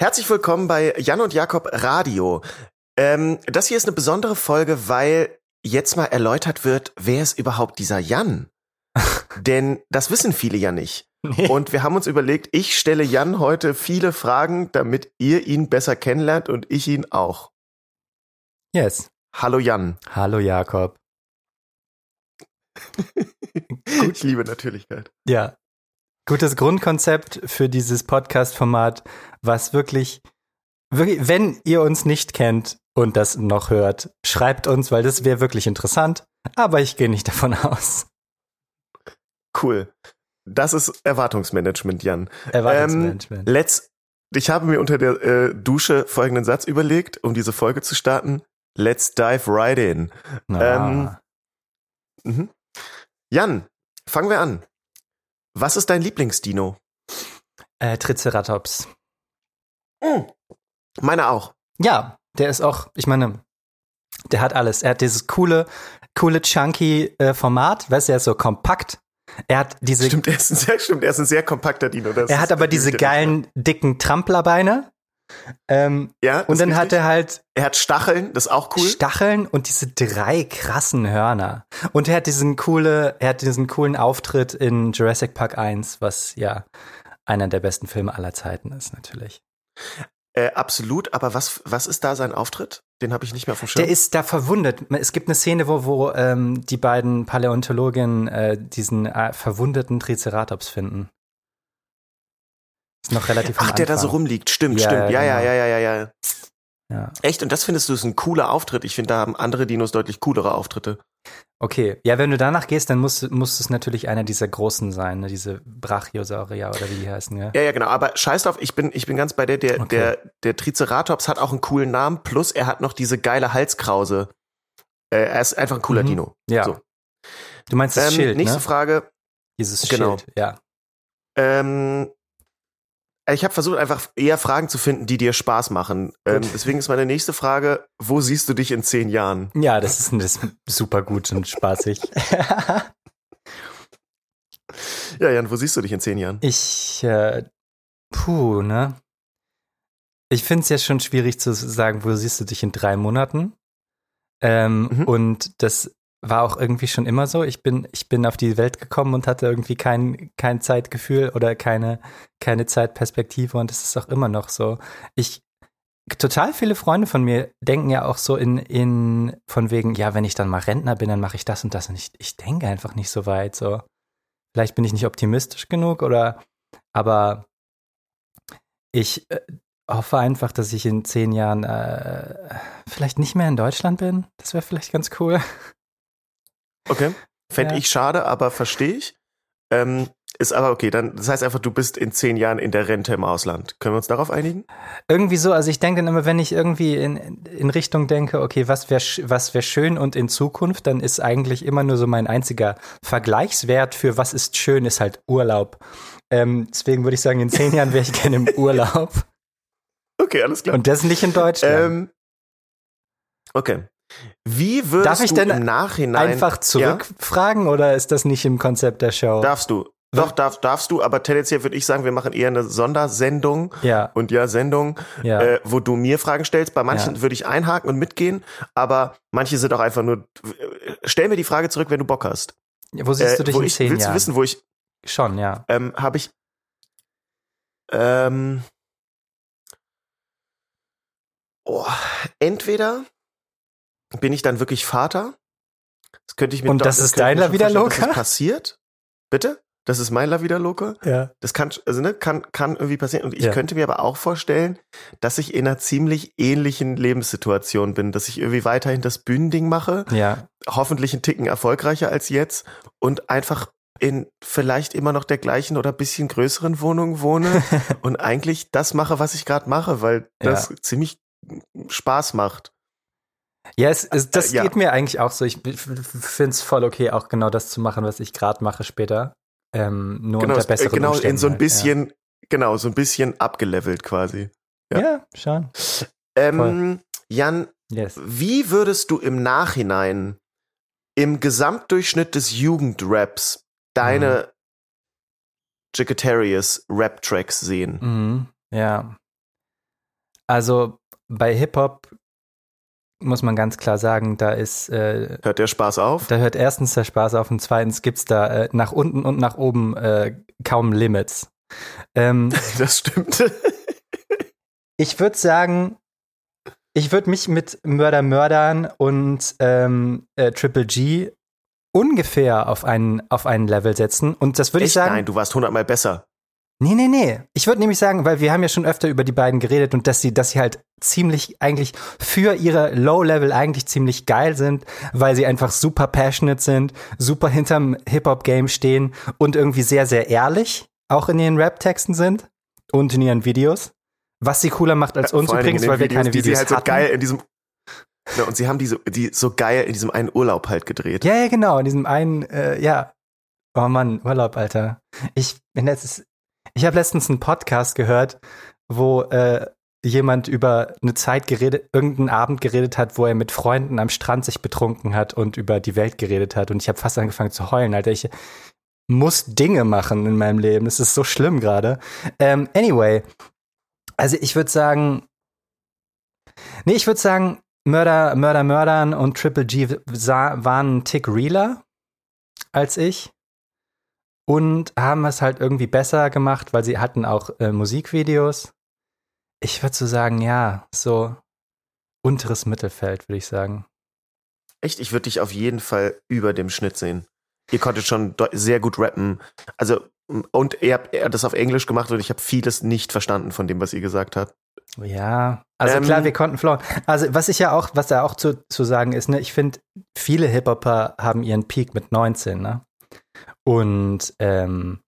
Herzlich willkommen bei Jan und Jakob Radio. Ähm, das hier ist eine besondere Folge, weil jetzt mal erläutert wird, wer ist überhaupt dieser Jan? Denn das wissen viele ja nicht. Nee. Und wir haben uns überlegt, ich stelle Jan heute viele Fragen, damit ihr ihn besser kennenlernt und ich ihn auch. Yes. Hallo Jan. Hallo Jakob. ich liebe Natürlichkeit. Ja, gutes Grundkonzept für dieses Podcast-Format, was wirklich, wirklich, wenn ihr uns nicht kennt und das noch hört, schreibt uns, weil das wäre wirklich interessant. Aber ich gehe nicht davon aus. Cool. Das ist Erwartungsmanagement, Jan. Erwartungsmanagement. Ähm, let's, ich habe mir unter der äh, Dusche folgenden Satz überlegt, um diese Folge zu starten. Let's dive right in. Ah. Ähm, Jan, fangen wir an. Was ist dein Lieblingsdino? Äh, Triceratops. Mm. Meiner auch. Ja, der ist auch, ich meine, der hat alles. Er hat dieses coole, coole, chunky äh, Format, weißt du, er ist so kompakt. Er hat diese. Stimmt, er ist ein sehr, stimmt, er ist ein sehr kompakter Dino. Er hat aber diese geilen, dicken Tramplerbeine. Ähm, ja, und dann hat er halt. Er hat Stacheln, das ist auch cool. Stacheln und diese drei krassen Hörner. Und er hat diesen coole, er hat diesen coolen Auftritt in Jurassic Park 1, was ja einer der besten Filme aller Zeiten ist, natürlich. Äh, absolut, aber was, was ist da sein Auftritt? Den habe ich nicht mehr auf dem Schirm. Der ist da verwundet. Es gibt eine Szene, wo, wo ähm, die beiden Paläontologinnen äh, diesen äh, verwundeten Triceratops finden. Noch relativ Ach, der da so rumliegt. Stimmt, ja, stimmt. Ja, ja, genau. ja, ja, ja, ja. Ja. Echt? Und das findest du ist ein cooler Auftritt? Ich finde, da haben andere Dinos deutlich coolere Auftritte. Okay, ja, wenn du danach gehst, dann muss, muss es natürlich einer dieser großen sein, ne? diese Brachiosaurier oder wie die heißen, ja. Ja, ja, genau. Aber scheiß drauf, ich bin, ich bin ganz bei dir. Der, okay. der, der Triceratops hat auch einen coolen Namen, plus er hat noch diese geile Halskrause. Äh, er ist einfach ein cooler mhm. Dino. Ja. So. Du meinst das ähm, Schild, Nächste ne? Frage. Dieses genau. Schild, ja. Ähm, ich habe versucht, einfach eher Fragen zu finden, die dir Spaß machen. Ähm, deswegen ist meine nächste Frage, wo siehst du dich in zehn Jahren? Ja, das ist, das ist super gut und spaßig. ja, Jan, wo siehst du dich in zehn Jahren? Ich, äh, puh, ne? Ich finde es ja schon schwierig zu sagen, wo siehst du dich in drei Monaten? Ähm, mhm. Und das war auch irgendwie schon immer so. Ich bin, ich bin auf die Welt gekommen und hatte irgendwie kein, kein Zeitgefühl oder keine, keine Zeitperspektive und es ist auch immer noch so. Ich, total viele Freunde von mir denken ja auch so in, in, von wegen, ja, wenn ich dann mal Rentner bin, dann mache ich das und das und ich, ich denke einfach nicht so weit, so. Vielleicht bin ich nicht optimistisch genug oder, aber ich äh, hoffe einfach, dass ich in zehn Jahren äh, vielleicht nicht mehr in Deutschland bin. Das wäre vielleicht ganz cool. Okay. Fände ja. ich schade, aber verstehe ich. Ähm, ist aber okay, dann das heißt einfach, du bist in zehn Jahren in der Rente im Ausland. Können wir uns darauf einigen? Irgendwie so, also ich denke dann immer, wenn ich irgendwie in, in Richtung denke, okay, was wäre was wär schön und in Zukunft, dann ist eigentlich immer nur so mein einziger Vergleichswert für was ist schön, ist halt Urlaub. Ähm, deswegen würde ich sagen, in zehn Jahren wäre ich gerne im Urlaub. Okay, alles klar. Und das nicht in Deutschland. Ähm, okay. Wie würdest Darf ich du denn im Nachhinein einfach zurückfragen ja? oder ist das nicht im Konzept der Show? Darfst du. Doch, darf, darfst du, aber tendenziell würde ich sagen, wir machen eher eine Sondersendung. Ja. Und ja, Sendung, ja. Äh, wo du mir Fragen stellst. Bei manchen ja. würde ich einhaken und mitgehen, aber manche sind auch einfach nur, stell mir die Frage zurück, wenn du Bock hast. Wo siehst du äh, dich in ich, zehn willst Jahren? Willst du wissen, wo ich. Schon, ja. Ähm, habe ich. Ähm, oh, entweder bin ich dann wirklich Vater? Das könnte ich mir Und das ist dein La Vida Loca? Das passiert? Bitte? Das ist mein La Vida Loca? Ja. Das kann, also, ne, kann, kann irgendwie passieren. Und ich ja. könnte mir aber auch vorstellen, dass ich in einer ziemlich ähnlichen Lebenssituation bin, dass ich irgendwie weiterhin das Bühnending mache. Ja. Hoffentlich einen Ticken erfolgreicher als jetzt und einfach in vielleicht immer noch der gleichen oder bisschen größeren Wohnung wohne und eigentlich das mache, was ich gerade mache, weil das ja. ziemlich Spaß macht. Ja, es, es, das äh, ja. geht mir eigentlich auch so. Ich finde es voll okay, auch genau das zu machen, was ich gerade mache später. Ähm, nur genau, unter äh, besseren Genau, Umständen in so ein halt, bisschen, ja. genau, so ein bisschen abgelevelt quasi. Ja, ja schon. Ähm, Jan, yes. wie würdest du im Nachhinein im Gesamtdurchschnitt des Jugendraps deine mhm. Rap-Tracks sehen? Mhm. Ja. Also bei Hip-Hop muss man ganz klar sagen, da ist. Äh, hört der Spaß auf? Da hört erstens der Spaß auf und zweitens gibt es da äh, nach unten und nach oben äh, kaum Limits. Ähm, das stimmt. ich würde sagen, ich würde mich mit Mörder Mördern und ähm, äh, Triple G ungefähr auf einen, auf einen Level setzen. Und das würde ich sagen. Nein, du warst hundertmal besser. Nee, nee, nee. Ich würde nämlich sagen, weil wir haben ja schon öfter über die beiden geredet und dass sie, dass sie halt ziemlich eigentlich für ihre Low-Level eigentlich ziemlich geil sind, weil sie einfach super passionate sind, super hinterm Hip-Hop-Game stehen und irgendwie sehr, sehr ehrlich auch in ihren Rap-Texten sind und in ihren Videos. Was sie cooler macht als uns übrigens, weil Videos, wir keine Videos die sie halt so geil in diesem ja, und sie haben diese die so geil in diesem einen Urlaub halt gedreht. Ja, ja, genau, in diesem einen äh, ja. Oh Mann, Urlaub, Alter. Ich bin letztes ich habe letztens einen Podcast gehört, wo äh, jemand über eine Zeit geredet, irgendeinen Abend geredet hat, wo er mit Freunden am Strand sich betrunken hat und über die Welt geredet hat. Und ich habe fast angefangen zu heulen, Alter. Ich muss Dinge machen in meinem Leben. Das ist so schlimm gerade. Ähm, anyway, also ich würde sagen, nee, ich würde sagen, Mörder, Mörder, Mördern und Triple G waren ein Tick realer als ich und haben es halt irgendwie besser gemacht, weil sie hatten auch äh, Musikvideos. Ich würde so sagen, ja, so unteres Mittelfeld, würde ich sagen. Echt, ich würde dich auf jeden Fall über dem Schnitt sehen. Ihr konntet schon sehr gut rappen. Also, und ihr habt das auf Englisch gemacht und ich habe vieles nicht verstanden von dem, was ihr gesagt habt. Ja, also ähm, klar, wir konnten flowen. Also was ich ja auch, was da auch zu, zu sagen ist, ne, ich finde, viele Hip-Hopper haben ihren Peak mit 19, ne? Und ähm,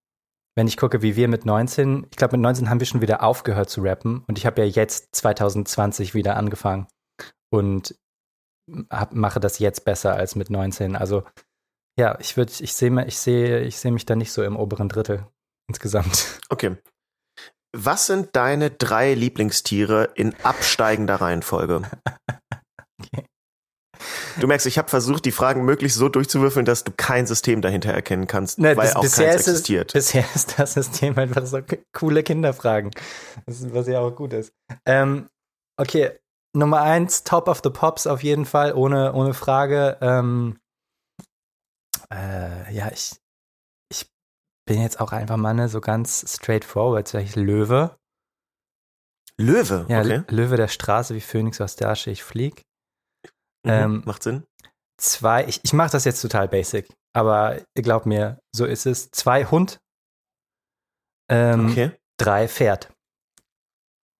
wenn ich gucke, wie wir mit 19, ich glaube, mit 19 haben wir schon wieder aufgehört zu rappen und ich habe ja jetzt 2020 wieder angefangen und hab, mache das jetzt besser als mit 19. Also ja, ich würde, ich sehe, ich sehe, ich sehe mich da nicht so im oberen Drittel insgesamt. Okay. Was sind deine drei Lieblingstiere in absteigender Reihenfolge? okay. Du merkst, ich habe versucht, die Fragen möglichst so durchzuwürfeln, dass du kein System dahinter erkennen kannst, ne, weil auch keins existiert. Es, bisher ist das System einfach so coole Kinderfragen, was ja auch gut ist. Ähm, okay, Nummer eins, Top of the Pops auf jeden Fall, ohne, ohne Frage. Ähm, äh, ja, ich, ich bin jetzt auch einfach mal ne, so ganz straightforward, sag ich Löwe. Löwe? Ja, okay. Löwe der Straße wie Phoenix aus der Asche, ich flieg. Mhm, ähm, macht Sinn. Zwei, ich, ich mache das jetzt total basic, aber ihr glaubt mir, so ist es. Zwei Hund. Ähm, okay. Drei Pferd.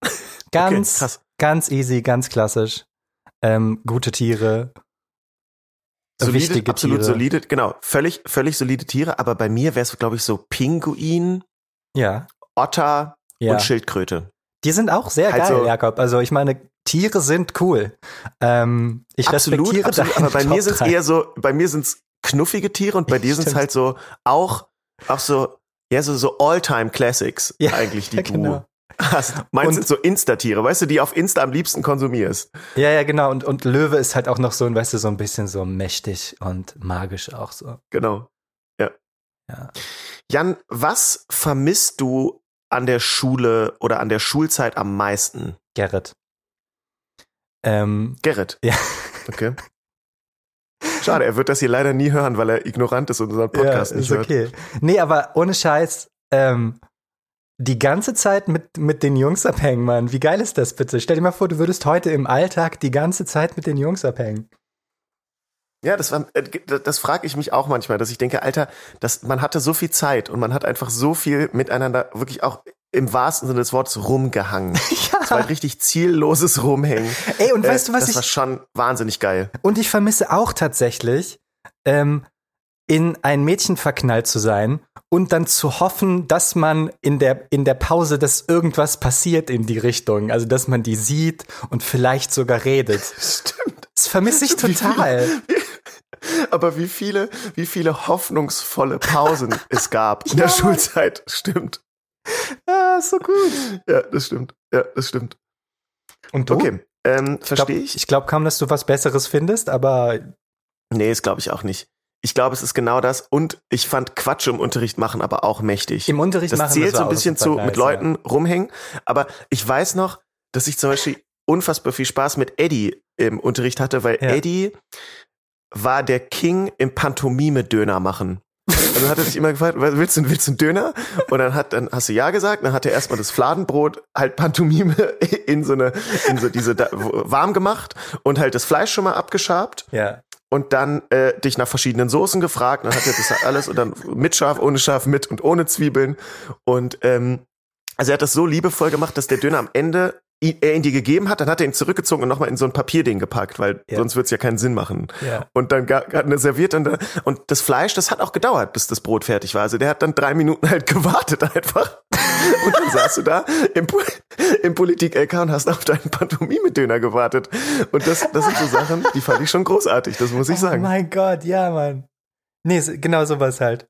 Ganz, okay, ganz easy, ganz klassisch. Ähm, gute Tiere. Solide, wichtige absolut Tiere. solide, genau, völlig, völlig solide Tiere, aber bei mir wäre es, glaube ich, so Pinguin, ja. Otter ja. und Schildkröte. Die sind auch sehr halt geil, so, Jakob. Also ich meine, Tiere sind cool. Ähm, ich absolut, respektiere absolut, aber bei mir sind es eher so, bei mir sind es knuffige Tiere und bei dir sind es halt so auch, auch so, ja, so, so All-Time Classics ja, eigentlich, die ja, genau. du hast. Meinst sind so Insta-Tiere, weißt du, die auf Insta am liebsten konsumierst. Ja, ja, genau. Und, und Löwe ist halt auch noch so, weißt du, so ein bisschen so mächtig und magisch auch so. Genau. Ja. ja. Jan, was vermisst du an der Schule oder an der Schulzeit am meisten? Gerrit. Ähm, Gerrit. Ja. Okay. Schade, er wird das hier leider nie hören, weil er ignorant ist und unseren Podcast ja, nicht hört. okay. Nee, aber ohne Scheiß, ähm, die ganze Zeit mit, mit den Jungs abhängen, Mann. Wie geil ist das bitte? Stell dir mal vor, du würdest heute im Alltag die ganze Zeit mit den Jungs abhängen. Ja, das war, äh, das frage ich mich auch manchmal, dass ich denke, Alter, das, man hatte so viel Zeit und man hat einfach so viel miteinander wirklich auch im wahrsten Sinne des Wortes rumgehangen. ja. Das war ein richtig zielloses Rumhängen. Ey, und weißt du was das ich? Das war schon wahnsinnig geil. Und ich vermisse auch tatsächlich, ähm, in ein Mädchen verknallt zu sein und dann zu hoffen, dass man in der, in der Pause, dass irgendwas passiert in die Richtung. Also, dass man die sieht und vielleicht sogar redet. Stimmt. Das vermisse ich total. Wie aber wie viele, wie viele hoffnungsvolle Pausen es gab in der ja, Schulzeit. Stimmt. Ja, ist so gut. Ja, das stimmt. Ja, das stimmt. Und du? Okay, ähm, verstehe ich. Ich glaube kaum, dass du was Besseres findest, aber. Nee, das glaube ich auch nicht. Ich glaube, es ist genau das. Und ich fand Quatsch im Unterricht machen aber auch mächtig. Im Unterricht das machen zählt so ein bisschen zu mit Leuten ja. rumhängen. Aber ich weiß noch, dass ich zum Beispiel unfassbar viel Spaß mit Eddie im Unterricht hatte, weil Ja. Eddie war der King im Pantomime-Döner machen. Also hat er sich immer gefragt, willst du, willst du einen Döner? Und dann hat, dann hast du ja gesagt, dann hat er erstmal das Fladenbrot halt Pantomime in so eine, in so diese, da, warm gemacht und halt das Fleisch schon mal abgeschabt Ja. und dann äh, dich nach verschiedenen Soßen gefragt. Dann hat er das alles und dann mit Schaf, ohne Schaf, mit und ohne Zwiebeln. Und ähm, also er hat das so liebevoll gemacht, dass der Döner am Ende er ihn dir gegeben hat, dann hat er ihn zurückgezogen und nochmal in so ein Papierding gepackt, weil Ja. sonst wird's ja keinen Sinn machen. Ja. Und dann hat er serviert und, und das Fleisch, das hat auch gedauert, bis das Brot fertig war. Also der hat dann drei Minuten halt gewartet einfach. Und dann saßt du da im, im Politik-LK und hast auf deinen Pantomime-Döner gewartet. Und das, das sind so Sachen, die fand ich schon großartig, das muss ich Oh sagen. mein Gott, ja, Mann. Nee, so- genau sowas halt.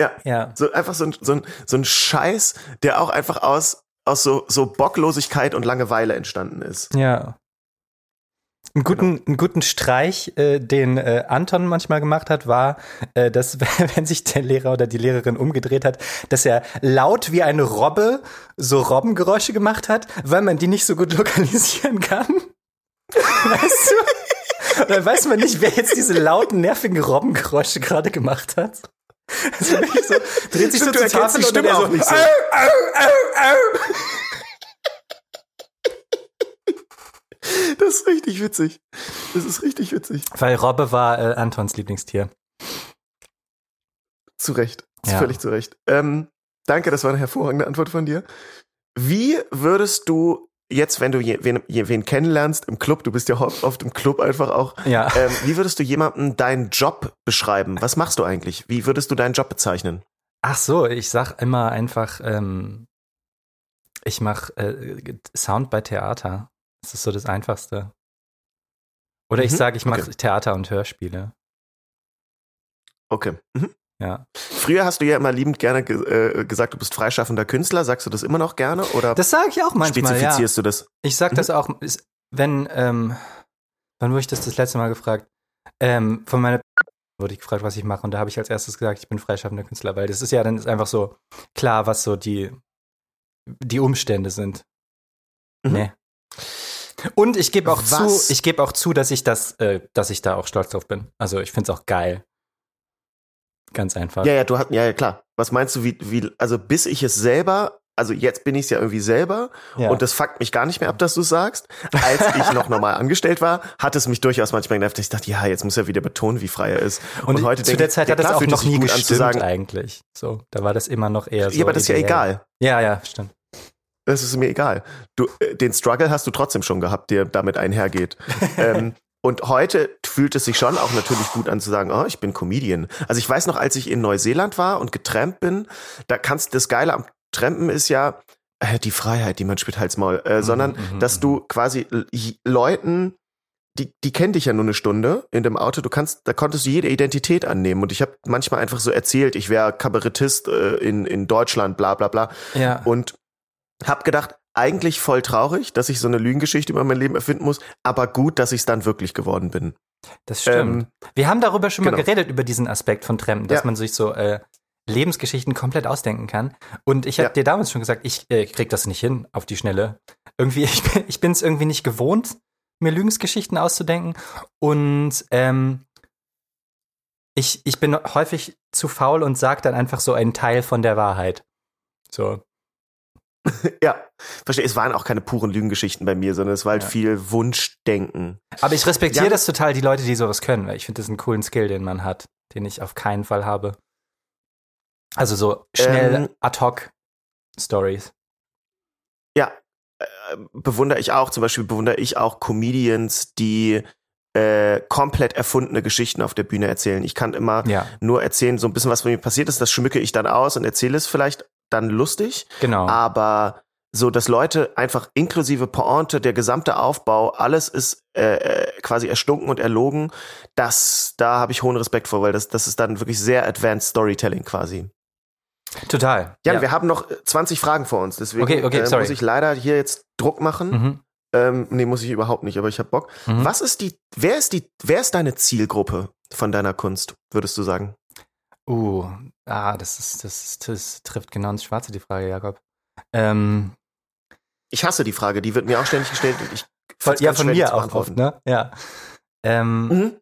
Ja. Ja. So einfach so ein, so ein, so ein Scheiß, der auch einfach aus, aus so, so Bocklosigkeit und Langeweile entstanden ist. Ja. Einen guten, einen guten Streich, äh, den äh, Anton manchmal gemacht hat, war, äh, dass wenn sich der Lehrer oder die Lehrerin umgedreht hat, dass er laut wie eine Robbe so Robbengeräusche gemacht hat, weil man die nicht so gut lokalisieren kann. Weißt du? Und dann weiß man nicht, wer jetzt diese lauten, nervigen Robbengeräusche gerade gemacht hat. Also so, dreht sich so zur Tafel die und Stimme so, auch nicht so. Au, au, au, au. Das ist richtig witzig. Das ist richtig witzig. Weil Robbe war äh, Antons Lieblingstier. Zu Recht. Ja. Völlig zu Recht. Ähm, danke, das war eine hervorragende Antwort von dir. Wie würdest du jetzt, wenn du je, wen, je, wen kennenlernst im Club, du bist ja oft, oft im Club einfach auch, Ja. ähm, wie würdest du jemandem deinen Job beschreiben? Was machst du eigentlich? Wie würdest du deinen Job bezeichnen? Ach so, ich sag immer einfach, ähm, ich mach äh, Sound bei Theater. Das ist so das Einfachste. Oder ich Mhm, sage, ich mache okay. Theater und Hörspiele. Okay. Mhm. Ja. Früher hast du ja immer liebend gerne ge äh, gesagt, du bist freischaffender Künstler. Sagst du das immer noch gerne oder Das sage ich auch manchmal, ja. spezifizierst du das? Ich sag Mhm. das auch, ist, wenn, ähm, wann wurde ich das das letzte Mal gefragt? Ähm, von meiner wurde ich gefragt, was ich mache und da habe ich als erstes gesagt, ich bin freischaffender Künstler, weil das ist ja dann ist einfach so klar, was so die die Umstände sind. Mhm. Nee. Und ich gebe auch Was? zu, ich gebe auch zu, dass ich das, äh, dass ich da auch stolz drauf bin. Also ich finde es auch geil. Ganz einfach. Ja, ja, du hast, ja, ja, klar. Was meinst du, wie, wie, also bis ich es selber, also jetzt bin ich es ja irgendwie selber Ja. und das fuckt mich gar nicht mehr ab, dass du es sagst. Als ich noch normal angestellt war, hat es mich durchaus manchmal genervt. Ich dachte, ja, jetzt muss er wieder betonen, wie frei er ist. Und, heute zu denke der Zeit ja, hat das auch noch nie an gestimmt sagen, eigentlich. So, da war das immer noch eher so. Ja, aber das ist ja egal. Ja, ja, stimmt. Das ist mir egal. Du, äh, den Struggle hast du trotzdem schon gehabt, der damit einhergeht. ähm, und heute fühlt es sich schon auch natürlich gut an zu sagen, oh, ich bin Comedian. Also ich weiß noch, als ich in Neuseeland war und getrampt bin, da kannst das Geile am Trampen ist ja äh, die Freiheit, die man spürt Hals Maul, äh, sondern mhm, dass mhm. du quasi Leuten die, die kennen dich ja nur eine Stunde in dem Auto. Du kannst, da konntest du jede Identität annehmen. Und ich habe manchmal einfach so erzählt, ich wäre Kabarettist äh, in, in Deutschland, bla bla bla. Ja. Und hab gedacht, eigentlich voll traurig, dass ich so eine Lügengeschichte über mein Leben erfinden muss, aber gut, dass ich es dann wirklich geworden bin. Das stimmt. Wir haben darüber schon mal genau. geredet, über diesen Aspekt von Trampen, dass Ja. man sich so äh, Lebensgeschichten komplett ausdenken kann. Und ich habe Ja. dir damals schon gesagt, ich äh, krieg das nicht hin auf die Schnelle. Irgendwie, ich bin ich bin's irgendwie nicht gewohnt, mir Lügensgeschichten auszudenken. Und ähm, ich, ich bin häufig zu faul und sage dann einfach so einen Teil von der Wahrheit. So. Ja, verstehe. Es waren auch keine puren Lügengeschichten bei mir, sondern es war halt Ja. viel Wunschdenken. Aber ich respektiere Ja. das total, die Leute, die sowas können, weil ich finde das einen coolen Skill, den man hat, den ich auf keinen Fall habe. Also so schnell Ähm. ad hoc Stories. Ja, äh, bewundere ich auch. Zum Beispiel bewundere ich auch Comedians, die äh, komplett erfundene Geschichten auf der Bühne erzählen. Ich kann immer Ja, nur erzählen, so ein bisschen was von mir passiert ist. Das schmücke ich dann aus und erzähle es vielleicht dann lustig. genau. aber so, dass Leute einfach inklusive Pointe, der gesamte Aufbau, alles ist äh, äh, quasi erstunken und erlogen, das, da habe ich hohen Respekt vor, weil das, das ist dann wirklich sehr advanced Storytelling quasi. Total. Jan, ja. wir haben noch äh, 20 Fragen vor uns, deswegen Okay, okay, äh, muss ich leider hier jetzt Druck machen. Mhm. Ähm, nee, muss ich überhaupt nicht, aber ich habe Bock. Mhm. Was ist die, wer ist die, wer ist deine Zielgruppe von deiner Kunst, würdest du sagen? Uh, ah, das ist, das, ist, das trifft genau ins Schwarze, die Frage, Jakob. Ähm, Ich hasse die Frage, die wird mir auch ständig gestellt. Ich von, ja, von mir auch oft, ne? Ja. Ähm, mhm.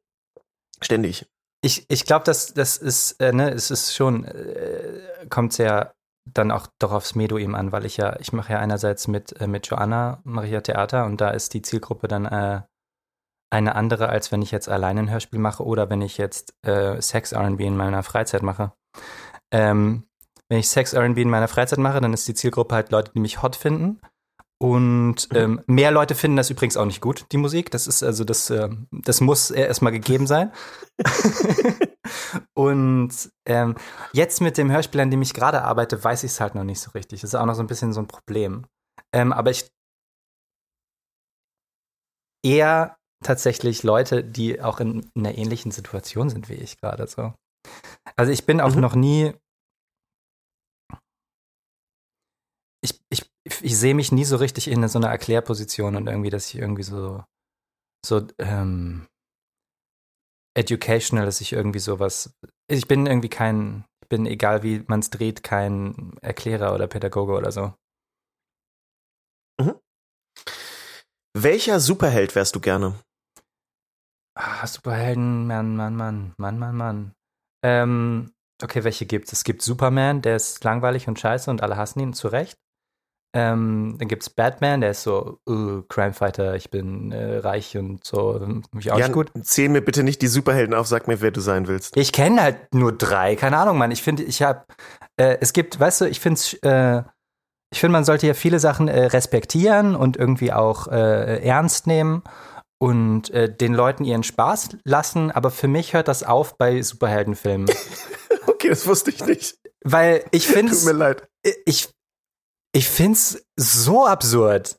Ständig. Ich, ich glaube, dass das ist, äh, ne, es ist schon, äh, kommt sehr dann auch doch aufs Medo an, weil ich ja, ich mache ja einerseits mit, äh, mit Joanna, mache ich ja Theater und da ist die Zielgruppe dann äh, eine andere, als wenn ich jetzt alleine ein Hörspiel mache oder wenn ich jetzt äh, Sex RB in meiner Freizeit mache. Ähm, wenn ich Sex RB in meiner Freizeit mache, dann ist die Zielgruppe halt Leute, die mich hot finden. Und mhm. ähm, mehr Leute finden das übrigens auch nicht gut, die Musik. Das ist also das, äh, das muss erstmal gegeben sein. und ähm, jetzt mit dem Hörspiel, an dem ich gerade arbeite, weiß ich es halt noch nicht so richtig. Das ist auch noch so ein bisschen so ein Problem. Ähm, aber ich eher tatsächlich Leute, die auch in, in einer ähnlichen Situation sind wie ich gerade so. Also ich bin auch mhm. noch nie. Ich, ich, ich sehe mich nie so richtig in so einer Erklärposition und irgendwie, dass ich irgendwie so, so ähm, educational, dass ich irgendwie sowas. Ich bin irgendwie kein, ich bin, egal wie man es dreht, kein Erklärer oder Pädagoge oder so. Mhm. Welcher Superheld wärst du gerne? Ah, Superhelden, Mann, Mann, Mann, Mann, Mann, Mann. Ähm, okay, welche gibt's? Es gibt Superman, der ist langweilig und scheiße und alle hassen ihn, zu Recht. Ähm, dann gibt's Batman, der ist so, uh, Crimefighter, ich bin äh, reich und so, mich auch Jan, gut. Zähl mir bitte nicht die Superhelden auf, sag mir, wer du sein willst. Ich kenne halt nur drei, keine Ahnung, Mann. Ich finde, ich hab, äh, es gibt, weißt du, ich finde äh, ich finde, man sollte ja viele Sachen äh, respektieren und irgendwie auch äh, ernst nehmen und äh, den Leuten ihren Spaß lassen, aber für mich hört das auf bei Superheldenfilmen. okay, das wusste ich nicht. Weil ich finde Tut mir leid. Ich, ich finde es so absurd,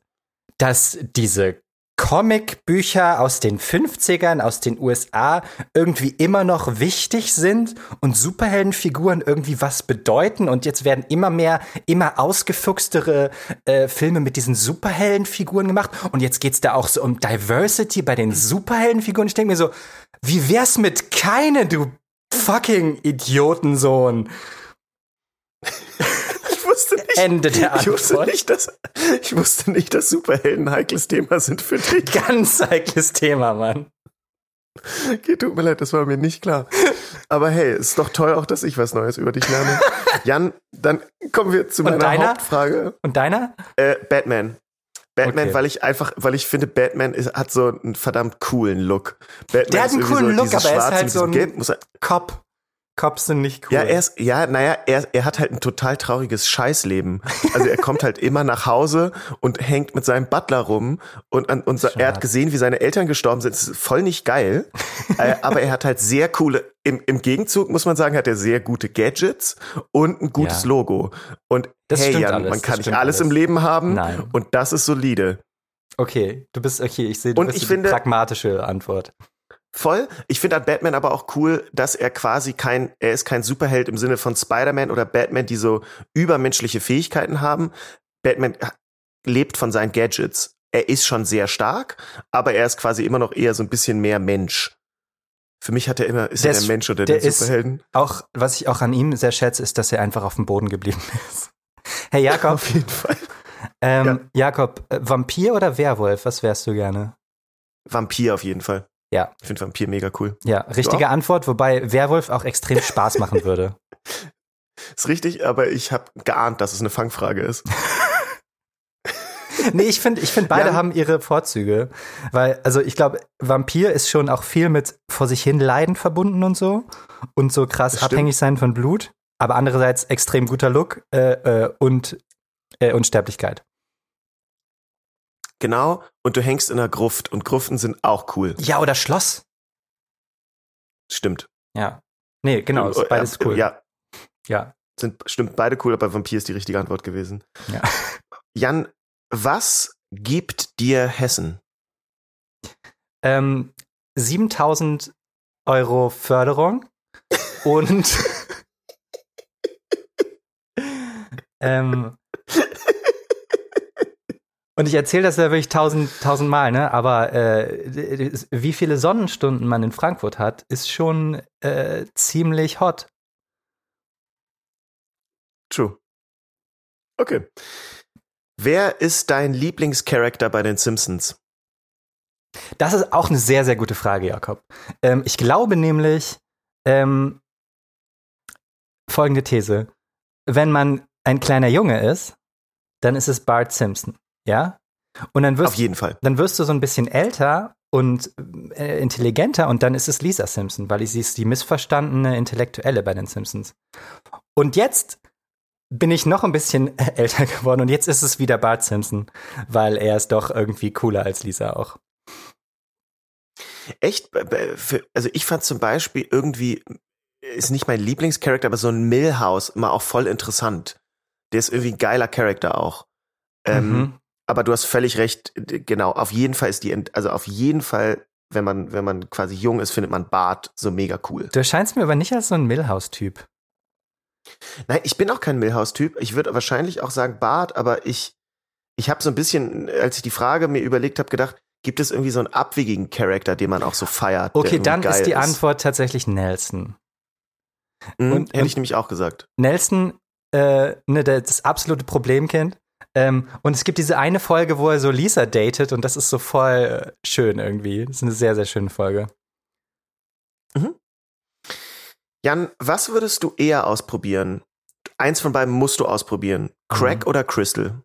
dass diese Comicbücher aus den 50ern, aus den USA irgendwie immer noch wichtig sind und Superheldenfiguren irgendwie was bedeuten und jetzt werden immer mehr, immer ausgefuchstere äh, Filme mit diesen Superheldenfiguren gemacht und jetzt geht's da auch so um Diversity bei den Superheldenfiguren. Ich denke mir so, wie wär's mit keine, du fucking Idiotensohn? Ende der Antwort. Ich wusste nicht, dass, ich wusste nicht, dass Superhelden ein heikles Thema sind für dich. Ganz heikles Thema, Mann. Okay, tut mir leid, das war mir nicht klar. Aber hey, ist doch toll auch, dass ich was Neues über dich lerne. Jan, dann kommen wir zu meiner? Hauptfrage. Und deiner? Äh, Batman. Batman, okay. weil ich einfach, weil ich finde, Batman ist, hat so einen verdammt coolen Look. Batman Der hat einen coolen so Look, aber er ist halt so ein Gelb, Cop. Cops sind nicht cool. Ja, er ist, ja, naja, er, er hat halt ein total trauriges Scheißleben. Also er kommt halt immer nach Hause und hängt mit seinem Butler rum und, und, und er hat gesehen, wie seine Eltern gestorben sind. Das ist voll nicht geil. Äh, aber er hat halt sehr coole, im, im Gegenzug muss man sagen, hat er sehr gute Gadgets und ein gutes ja. Logo. Und das hey Jan, alles, man kann nicht alles, alles im Leben haben. Nein. Und das ist solide. Okay, du bist, okay, ich sehe, du und bist ich finde, pragmatische Antwort. Voll. Ich finde an Batman aber auch cool, dass er quasi kein, er ist kein Superheld im Sinne von Spider-Man oder Batman, die so übermenschliche Fähigkeiten haben. Batman lebt von seinen Gadgets. Er ist schon sehr stark, aber er ist quasi immer noch eher so ein bisschen mehr Mensch. Für mich hat er immer, ist der er der Mensch oder der, der Superhelden. Auch, was ich auch an ihm sehr schätze, ist, dass er einfach auf dem Boden geblieben ist. Hey Jakob. auf jeden Fall. Ähm, ja. Jakob, äh, Vampir oder Werwolf? Was wärst du gerne? Vampir auf jeden Fall. Ja. Ich finde Vampir mega cool. Ja, richtige Antwort, wobei Werwolf auch extrem Spaß machen würde. Ist richtig, aber ich habe geahnt, dass es eine Fangfrage ist. nee, ich finde, ich finde beide ja. haben ihre Vorzüge, weil also ich glaube, Vampir ist schon auch viel mit vor sich hin Leiden verbunden und so und so krass abhängig sein von Blut, aber andererseits extrem guter Look äh, äh, und äh, Unsterblichkeit. Genau, und du hängst in einer Gruft und Gruften sind auch cool. Ja, oder Schloss. Stimmt. Ja. Nee, genau, ist beides cool. Ja. Ja. Sind, stimmt, beide cool, aber Vampir ist die richtige Antwort gewesen. Ja. Jan, was gibt dir Hessen? Ähm, 7000 Euro Förderung und ähm, und ich erzähle das ja wirklich tausend, tausendmal, ne? Aber äh, wie viele Sonnenstunden man in Frankfurt hat, ist schon äh, ziemlich hot. True. Okay. Wer ist dein Lieblingscharakter bei den Simpsons? Das ist auch eine sehr, sehr gute Frage, Jakob. Ähm, ich glaube nämlich, ähm, folgende These. Wenn man ein kleiner Junge ist, dann ist es Bart Simpson, ja? Und dann wirst, Auf jeden Fall. Dann wirst du so ein bisschen älter und äh, intelligenter und dann ist es Lisa Simpson, weil sie ist die missverstandene Intellektuelle bei den Simpsons. Und jetzt bin ich noch ein bisschen älter geworden und jetzt ist es wieder Bart Simpson, weil er ist doch irgendwie cooler als Lisa auch. Echt? Also ich fand zum Beispiel irgendwie, ist nicht mein Lieblingscharakter, aber so ein Millhouse immer auch voll interessant. Der ist irgendwie ein geiler Charakter auch. Ähm, mhm. Aber du hast völlig recht, genau, auf jeden Fall ist die, also auf jeden Fall, wenn man, wenn man quasi jung ist, findet man Bart so mega cool. Du erscheinst mir aber nicht als so ein Millhouse-Typ. Nein, ich bin auch kein Millhouse-Typ. Ich würde wahrscheinlich auch sagen Bart, aber ich, ich habe so ein bisschen, als ich die Frage mir überlegt habe, gedacht, gibt es irgendwie so einen abwegigen Charakter, den man auch so feiert? Okay, dann ist die ist. Antwort tatsächlich Nelson. Mhm, und, hätte ich nämlich auch gesagt. Nelson, äh, ne, das absolute Problemkind. Ähm, und es gibt diese eine Folge, wo er so Lisa datet und das ist so voll äh, schön irgendwie. Das ist eine sehr, sehr schöne Folge. Mhm. Jan, was würdest du eher ausprobieren? Eins von beiden musst du ausprobieren. Crack mhm. oder Crystal?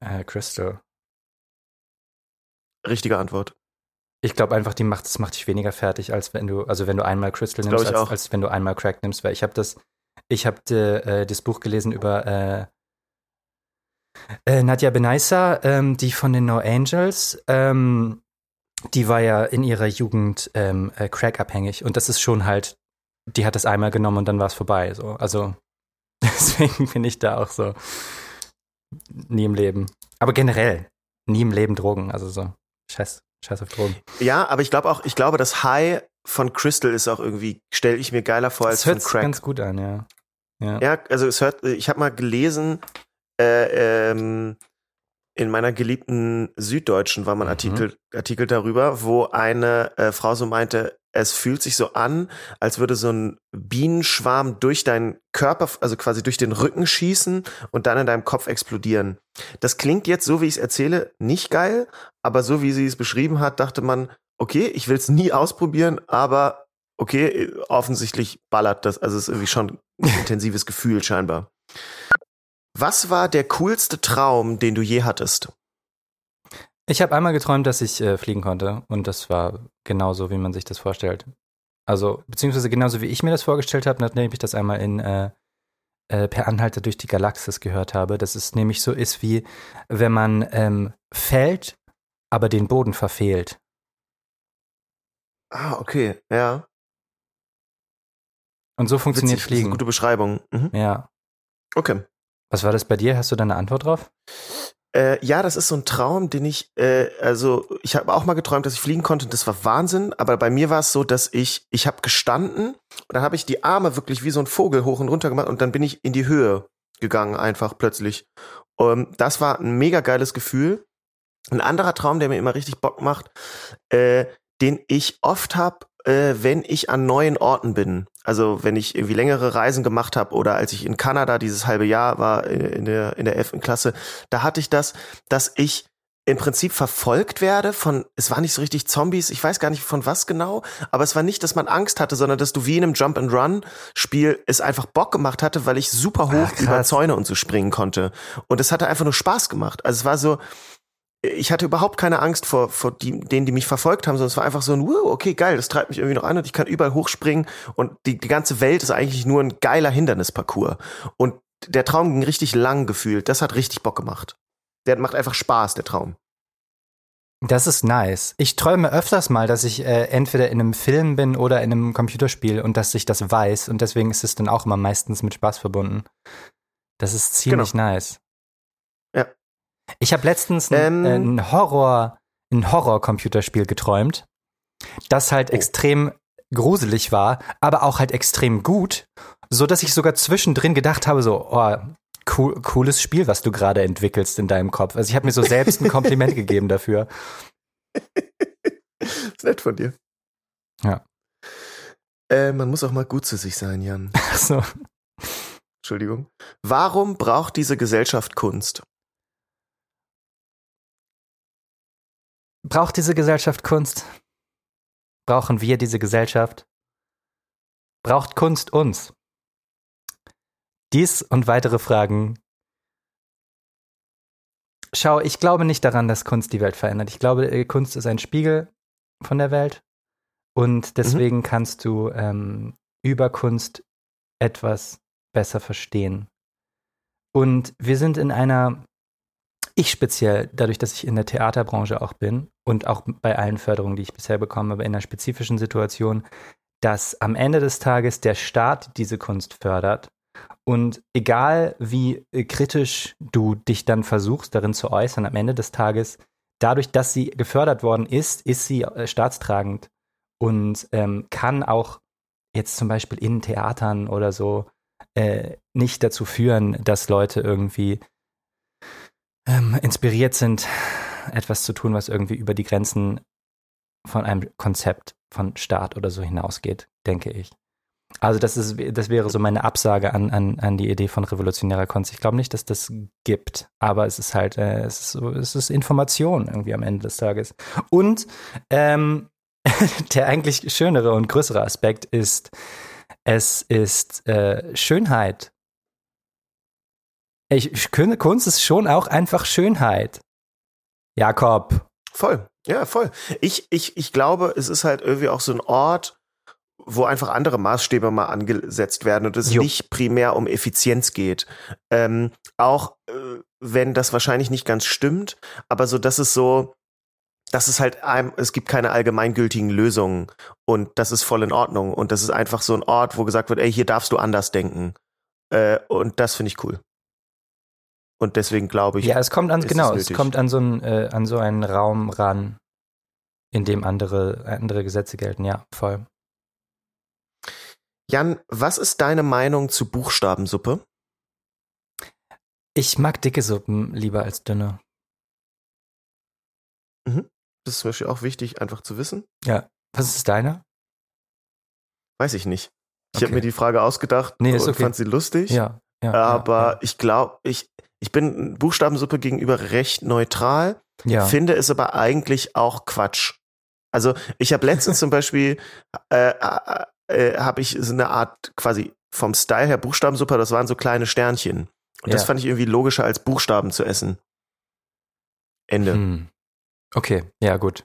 Äh, Crystal. Richtige Antwort. Ich glaube einfach, die macht, das macht dich weniger fertig, als wenn du, also wenn du einmal Crystal das nimmst, als, als, wenn du einmal Crack nimmst. Weil ich habe das, ich habe äh, das Buch gelesen über äh, äh, Nadja Benaisa, ähm, die von den No Angels. Ähm, die war ja in ihrer Jugend ähm, äh, Crack-abhängig und das ist schon halt, die hat das einmal genommen und dann war es vorbei. So. Also deswegen bin ich da auch so nie im Leben. Aber generell, nie im Leben Drogen. Also so, scheiß, scheiß auf Drogen. Ja, aber ich glaube auch, ich glaube, das High von Crystal ist auch irgendwie, stelle ich mir geiler vor das als von Crack. ganz gut an, ja. Ja, ja also es hört, ich habe mal gelesen, äh, ähm, in meiner geliebten Süddeutschen war mal ein Artikel, mhm. Artikel darüber, wo eine äh, Frau so meinte, es fühlt sich so an, als würde so ein Bienenschwarm durch deinen Körper, also quasi durch den Rücken schießen und dann in deinem Kopf explodieren. Das klingt jetzt, so wie ich es erzähle, nicht geil, aber so wie sie es beschrieben hat, dachte man, okay, ich will es nie ausprobieren, aber okay, offensichtlich ballert das, also es ist irgendwie schon ein intensives Gefühl scheinbar. Was war der coolste Traum, den du je hattest? Ich habe einmal geträumt, dass ich äh, fliegen konnte und das war genauso, wie man sich das vorstellt. Also, beziehungsweise genauso wie ich mir das vorgestellt habe, nachdem ich das einmal in äh, äh, Per Anhalter durch die Galaxis gehört habe, dass es nämlich so ist, wie wenn man ähm, fällt, aber den Boden verfehlt. Ah, okay, ja. Und so funktioniert Witzig, Fliegen. Das ist eine gute Beschreibung. Mhm. Ja. Okay. Was war das bei dir? Hast du da eine Antwort drauf? Äh, ja, das ist so ein Traum, den ich, äh, also ich habe auch mal geträumt, dass ich fliegen konnte. Das war Wahnsinn. Aber bei mir war es so, dass ich, ich habe gestanden und dann habe ich die Arme wirklich wie so ein Vogel hoch und runter gemacht und dann bin ich in die Höhe gegangen einfach plötzlich. Und das war ein mega geiles Gefühl. Ein anderer Traum, der mir immer richtig Bock macht, äh, den ich oft habe, äh, wenn ich an neuen Orten bin. Also wenn ich irgendwie längere Reisen gemacht habe oder als ich in Kanada dieses halbe Jahr war in der in der 11. Klasse, da hatte ich das, dass ich im Prinzip verfolgt werde von, es war nicht so richtig Zombies, ich weiß gar nicht von was genau, aber es war nicht, dass man Angst hatte, sondern dass du wie in einem Jump and Run Spiel es einfach Bock gemacht hatte, weil ich super hoch Ach, über Zäune und so springen konnte. Und es hatte einfach nur Spaß gemacht. Also es war so, ich hatte überhaupt keine Angst vor, vor die, denen, die mich verfolgt haben, sondern es war einfach so ein, wow, okay, geil, das treibt mich irgendwie noch an und ich kann überall hochspringen und die, die ganze Welt ist eigentlich nur ein geiler Hindernisparcours. Und der Traum ging richtig lang gefühlt. Das hat richtig Bock gemacht. Der macht einfach Spaß, der Traum. Das ist nice. Ich träume öfters mal, dass ich äh, entweder in einem Film bin oder in einem Computerspiel und dass ich das weiß und deswegen ist es dann auch immer meistens mit Spaß verbunden. Das ist ziemlich genau. nice. Ich habe letztens ein, ähm, ein Horror, ein Horror-Computerspiel geträumt, das halt oh. extrem gruselig war, aber auch halt extrem gut, so dass ich sogar zwischendrin gedacht habe, so, oh, cool, cooles Spiel, was du gerade entwickelst in deinem Kopf. Also ich habe mir so selbst ein Kompliment gegeben dafür. ist nett von dir. Ja. Äh, man muss auch mal gut zu sich sein, Jan. Ach so. Entschuldigung. Warum braucht diese Gesellschaft Kunst? Braucht diese Gesellschaft Kunst? Brauchen wir diese Gesellschaft? Braucht Kunst uns? Dies und weitere Fragen. Schau, ich glaube nicht daran, dass Kunst die Welt verändert. Ich glaube, äh, Kunst ist ein Spiegel von der Welt. Und mhm. deswegen mhm. kannst du ähm, über Kunst etwas besser verstehen. Und wir sind in einer, ich speziell, dadurch, dass ich in der Theaterbranche auch bin und auch bei allen Förderungen, die ich bisher bekomme, aber in einer spezifischen Situation, dass am Ende des Tages der Staat diese Kunst fördert. Und egal wie äh, kritisch du dich dann versuchst, darin zu äußern, am Ende des Tages, dadurch, dass sie gefördert worden ist, ist sie äh, staatstragend und ähm, kann auch jetzt zum Beispiel in Theatern oder so äh, nicht dazu führen, dass Leute irgendwie ähm, inspiriert sind, etwas zu tun, was irgendwie über die Grenzen von einem Konzept von Staat oder so hinausgeht, denke ich. Also das ist, das wäre so meine Absage an, an, an die Idee von revolutionärer Kunst. Ich glaube nicht, dass das gibt, aber es ist halt, äh, es, ist so, es ist Information irgendwie am Ende des Tages. Und ähm, der eigentlich schönere und größere Aspekt ist, es ist äh, Schönheit. Ich, Kunst ist schon auch einfach Schönheit. Jakob. Voll, ja, voll. Ich, ich, ich glaube, es ist halt irgendwie auch so ein Ort, wo einfach andere Maßstäbe mal angesetzt werden und es jo. nicht primär um Effizienz geht. Ähm, auch äh, wenn das wahrscheinlich nicht ganz stimmt, aber so, dass es so, das ist halt, es gibt keine allgemeingültigen Lösungen und das ist voll in Ordnung und das ist einfach so ein Ort, wo gesagt wird, ey, hier darfst du anders denken. Äh, und das finde ich cool. Und deswegen glaube ich. Ja, es kommt an, genau, es, es, kommt an so, ein, äh, an so einen Raum ran, in dem andere, andere Gesetze gelten. Ja, voll. Jan, was ist deine Meinung zu Buchstabensuppe? Ich mag dicke Suppen lieber als dünne. Mhm. Das ist zum Beispiel auch wichtig, einfach zu wissen. Ja. Was ist deine? Weiß ich nicht. Ich okay. habe mir die Frage ausgedacht nee, und okay. fand sie lustig. Ja. ja aber ja, ja. ich glaube, ich, ich bin Buchstabensuppe gegenüber recht neutral, ja. finde es aber eigentlich auch Quatsch. Also ich habe letztens zum Beispiel äh, äh, äh, habe ich so eine Art quasi vom Style her Buchstabensuppe, das waren so kleine Sternchen. Und das fand ich irgendwie logischer als Buchstaben zu essen. Ende. Hm. Okay, ja, gut.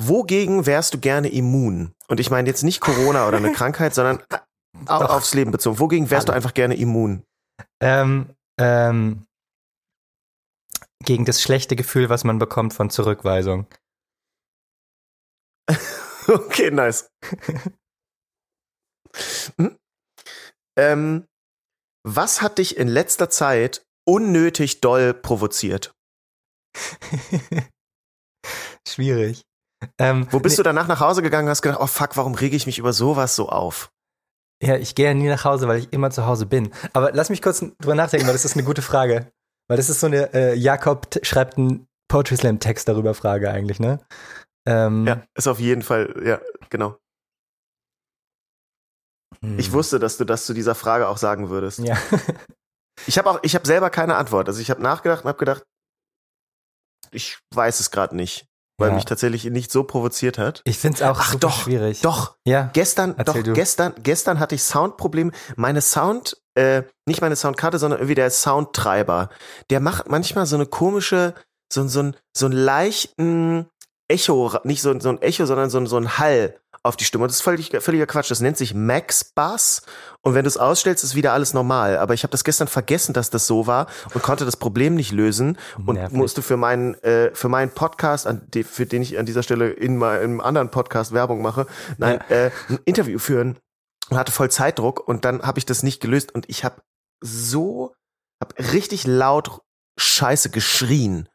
Wogegen wärst du gerne immun? Und ich meine jetzt nicht Corona oder eine Krankheit, sondern Doch. aufs Leben bezogen. Wogegen wärst Alle. du einfach gerne immun? Ähm, ähm, gegen das schlechte Gefühl, was man bekommt von Zurückweisung. okay, nice. hm? ähm, was hat dich in letzter Zeit unnötig doll provoziert? Schwierig. Ähm, Wo bist nee. du danach nach Hause gegangen und hast gedacht, oh fuck, warum rege ich mich über sowas so auf? Ja, ich gehe ja nie nach Hause, weil ich immer zu Hause bin. Aber lass mich kurz drüber nachdenken, weil das ist eine gute Frage. Weil das ist so eine, äh, Jakob schreibt einen Poetry Slam Text darüber Frage eigentlich, ne? Ähm, ja, ist auf jeden Fall, ja, genau. Hm. Ich wusste, dass du das zu dieser Frage auch sagen würdest. Ja. ich habe auch, ich habe selber keine Antwort. Also ich habe nachgedacht und habe gedacht, ich weiß es gerade nicht weil ja. mich tatsächlich nicht so provoziert hat. Ich finde es auch Ach, doch, schwierig. Doch, ja. Gestern, Erzähl doch, du. gestern, gestern hatte ich Soundprobleme. Meine Sound, äh, nicht meine Soundkarte, sondern irgendwie der Soundtreiber. Der macht manchmal so eine komische, so, so, ein, so einen leichten Echo, nicht so, so ein Echo, sondern so, so ein Hall auf die Stimme. das ist völlig, völliger Quatsch. Das nennt sich Max Bass. Und wenn du es ausstellst, ist wieder alles normal. Aber ich habe das gestern vergessen, dass das so war und konnte das Problem nicht lösen und Nervig. musste für meinen äh, für meinen Podcast, an für den ich an dieser Stelle in meinem anderen Podcast Werbung mache, nein, ja. äh, ein Interview führen und hatte voll Zeitdruck und dann habe ich das nicht gelöst und ich habe so, habe richtig laut Scheiße geschrien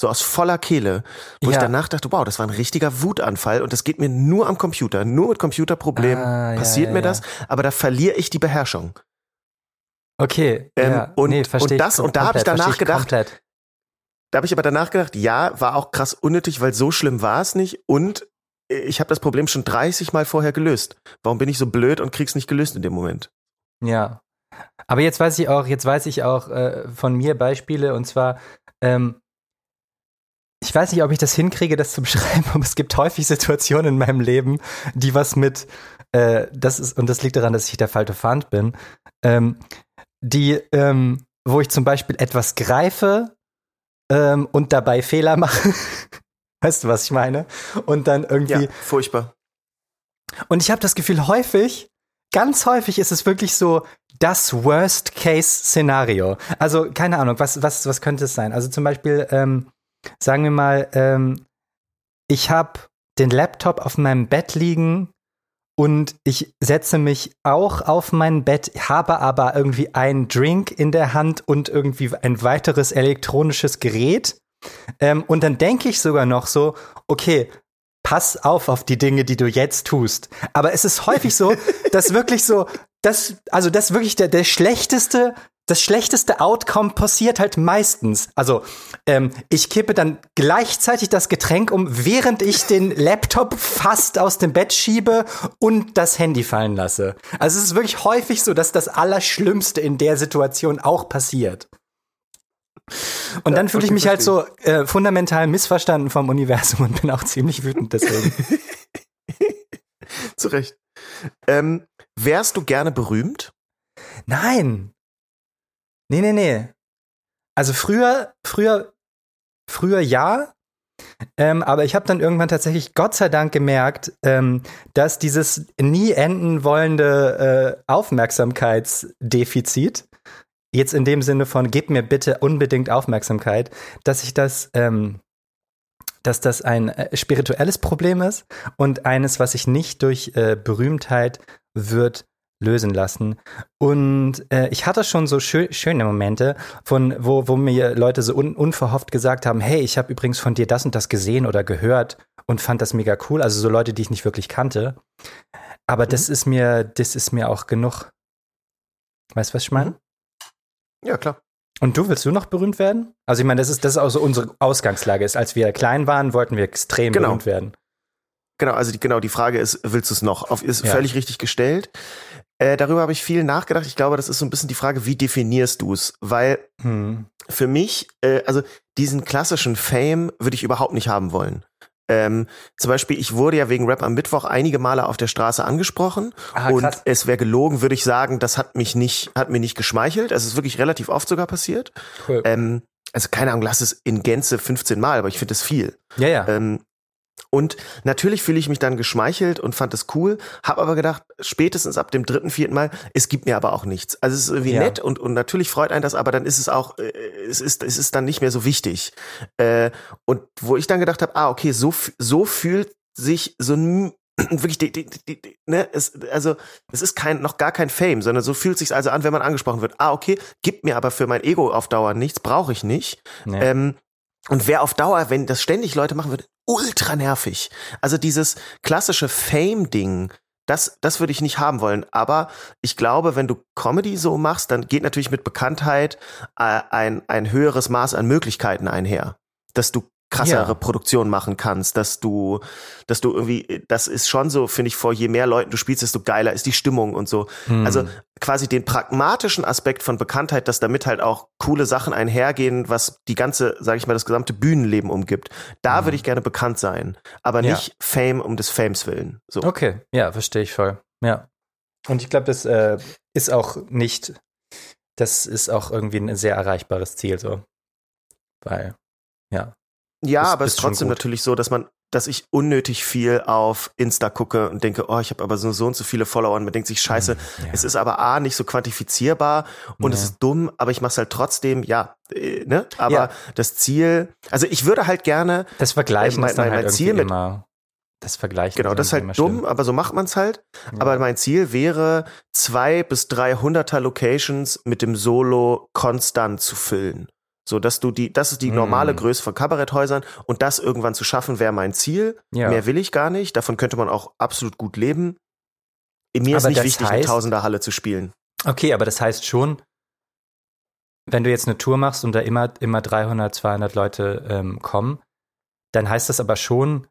so aus voller Kehle, wo ja. ich danach dachte, wow, das war ein richtiger Wutanfall und das geht mir nur am Computer, nur mit Computerproblemen ah, passiert ja, mir das, aber da verliere ich die Beherrschung. Okay, ähm, ja, und, nee, und das und da habe ich danach gedacht, komplett. da habe ich aber danach gedacht, ja, war auch krass unnötig, weil so schlimm war es nicht und ich habe das Problem schon 30 Mal vorher gelöst. Warum bin ich so blöd und krieg's nicht gelöst in dem Moment? Ja. Aber jetzt weiß ich auch, jetzt weiß ich auch äh, von mir Beispiele und zwar, ähm, ich weiß nicht, ob ich das hinkriege, das zu beschreiben, aber es gibt häufig Situationen in meinem Leben, die was mit, äh, das ist, und das liegt daran, dass ich der falsche Fand bin, ähm, die, ähm, wo ich zum Beispiel etwas greife ähm, und dabei Fehler mache. weißt du, was ich meine? Und dann irgendwie. Ja, furchtbar. Und ich habe das Gefühl, häufig, ganz häufig ist es wirklich so das Worst-Case-Szenario. Also, keine Ahnung, was, was, was könnte es sein? Also zum Beispiel, ähm, sagen wir mal, ähm, ich habe den Laptop auf meinem Bett liegen und ich setze mich auch auf mein Bett, habe aber irgendwie einen Drink in der Hand und irgendwie ein weiteres elektronisches Gerät. Ähm, und dann denke ich sogar noch so, okay, pass auf auf die Dinge, die du jetzt tust. Aber es ist häufig so, dass wirklich so, das, also das wirklich der, der schlechteste das schlechteste Outcome passiert halt meistens. Also ähm, ich kippe dann gleichzeitig das Getränk um, während ich den Laptop fast aus dem Bett schiebe und das Handy fallen lasse. Also es ist wirklich häufig so, dass das Allerschlimmste in der Situation auch passiert. Und ja, dann fühle ich mich halt so äh, fundamental missverstanden vom Universum und bin auch ziemlich wütend deswegen. Zu Recht. Ähm, wärst du gerne berühmt? Nein, Nee, nee, nee. Also früher, früher, früher ja. Ähm, aber ich habe dann irgendwann tatsächlich Gott sei Dank gemerkt, ähm, dass dieses nie enden wollende äh, Aufmerksamkeitsdefizit, jetzt in dem Sinne von gib mir bitte unbedingt Aufmerksamkeit, dass ich das, ähm, dass das ein äh, spirituelles Problem ist und eines, was sich nicht durch äh, Berühmtheit wird lösen lassen. Und äh, ich hatte schon so schö schöne Momente, von wo, wo mir Leute so un unverhofft gesagt haben, hey, ich habe übrigens von dir das und das gesehen oder gehört und fand das mega cool. Also so Leute, die ich nicht wirklich kannte. Aber mhm. das ist mir, das ist mir auch genug. Weißt du, was ich meine? Mhm. Ja, klar. Und du, willst du noch berühmt werden? Also ich meine, das ist, das ist auch so unsere Ausgangslage ist. Als wir klein waren, wollten wir extrem genau. berühmt werden. Genau, also die, genau, die Frage ist, willst du es noch? Auf, ist ja. völlig richtig gestellt. Äh, darüber habe ich viel nachgedacht. Ich glaube, das ist so ein bisschen die Frage, wie definierst du es? Weil hm. für mich, äh, also diesen klassischen Fame würde ich überhaupt nicht haben wollen. Ähm, zum Beispiel, ich wurde ja wegen Rap am Mittwoch einige Male auf der Straße angesprochen Aha, und es wäre gelogen, würde ich sagen, das hat mich nicht, hat mir nicht geschmeichelt. Es ist wirklich relativ oft sogar passiert. Cool. Ähm, also keine Ahnung, lass es in Gänze 15 Mal, aber ich finde das viel. Ja, ja. Ähm, und natürlich fühle ich mich dann geschmeichelt und fand es cool, habe aber gedacht, spätestens ab dem dritten, vierten Mal, es gibt mir aber auch nichts. Also es ist irgendwie ja. nett und, und natürlich freut einen das, aber dann ist es auch, äh, es ist, es ist dann nicht mehr so wichtig. Äh, und wo ich dann gedacht habe, ah, okay, so, so fühlt sich so ein wirklich die, die, die, die, ne, es, also es ist kein noch gar kein Fame, sondern so fühlt sich also an, wenn man angesprochen wird. Ah, okay, gibt mir aber für mein Ego auf Dauer nichts, brauche ich nicht. Nee. Ähm, und wer auf Dauer, wenn das ständig Leute machen würde, ultra nervig. Also dieses klassische Fame-Ding, das, das würde ich nicht haben wollen. Aber ich glaube, wenn du Comedy so machst, dann geht natürlich mit Bekanntheit äh, ein, ein höheres Maß an Möglichkeiten einher. Dass du krassere ja. Produktion machen kannst, dass du, dass du irgendwie, das ist schon so, finde ich, vor je mehr Leuten du spielst, desto geiler ist die Stimmung und so. Hm. Also quasi den pragmatischen Aspekt von Bekanntheit, dass damit halt auch coole Sachen einhergehen, was die ganze, sage ich mal, das gesamte Bühnenleben umgibt. Da hm. würde ich gerne bekannt sein, aber ja. nicht Fame um des Fames willen. So. Okay, ja, verstehe ich voll. Ja. Und ich glaube, das äh, ist auch nicht, das ist auch irgendwie ein sehr erreichbares Ziel, so. Weil, ja, ja, ist, aber es ist trotzdem natürlich so, dass man, dass ich unnötig viel auf Insta gucke und denke, oh, ich habe aber so, so und so viele Follower und man denkt sich, scheiße, hm, ja. es ist aber A, nicht so quantifizierbar und ja. es ist dumm, aber ich mache es halt trotzdem, ja, äh, ne? Aber ja. das Ziel, also ich würde halt gerne. Das Vergleichen äh, mein, mein, mein halt Ziel mit, immer das Vergleichen. Genau, das ist halt dumm, aber so macht man es halt. Ja. Aber mein Ziel wäre, zwei bis dreihunderter Locations mit dem Solo konstant zu füllen. So, dass du die, das ist die normale mm. Größe von Kabaretthäusern und das irgendwann zu schaffen, wäre mein Ziel. Ja. Mehr will ich gar nicht. Davon könnte man auch absolut gut leben. Mir aber ist nicht wichtig, heißt, eine Halle zu spielen. Okay, aber das heißt schon, wenn du jetzt eine Tour machst und da immer, immer 300, 200 Leute ähm, kommen, dann heißt das aber schon,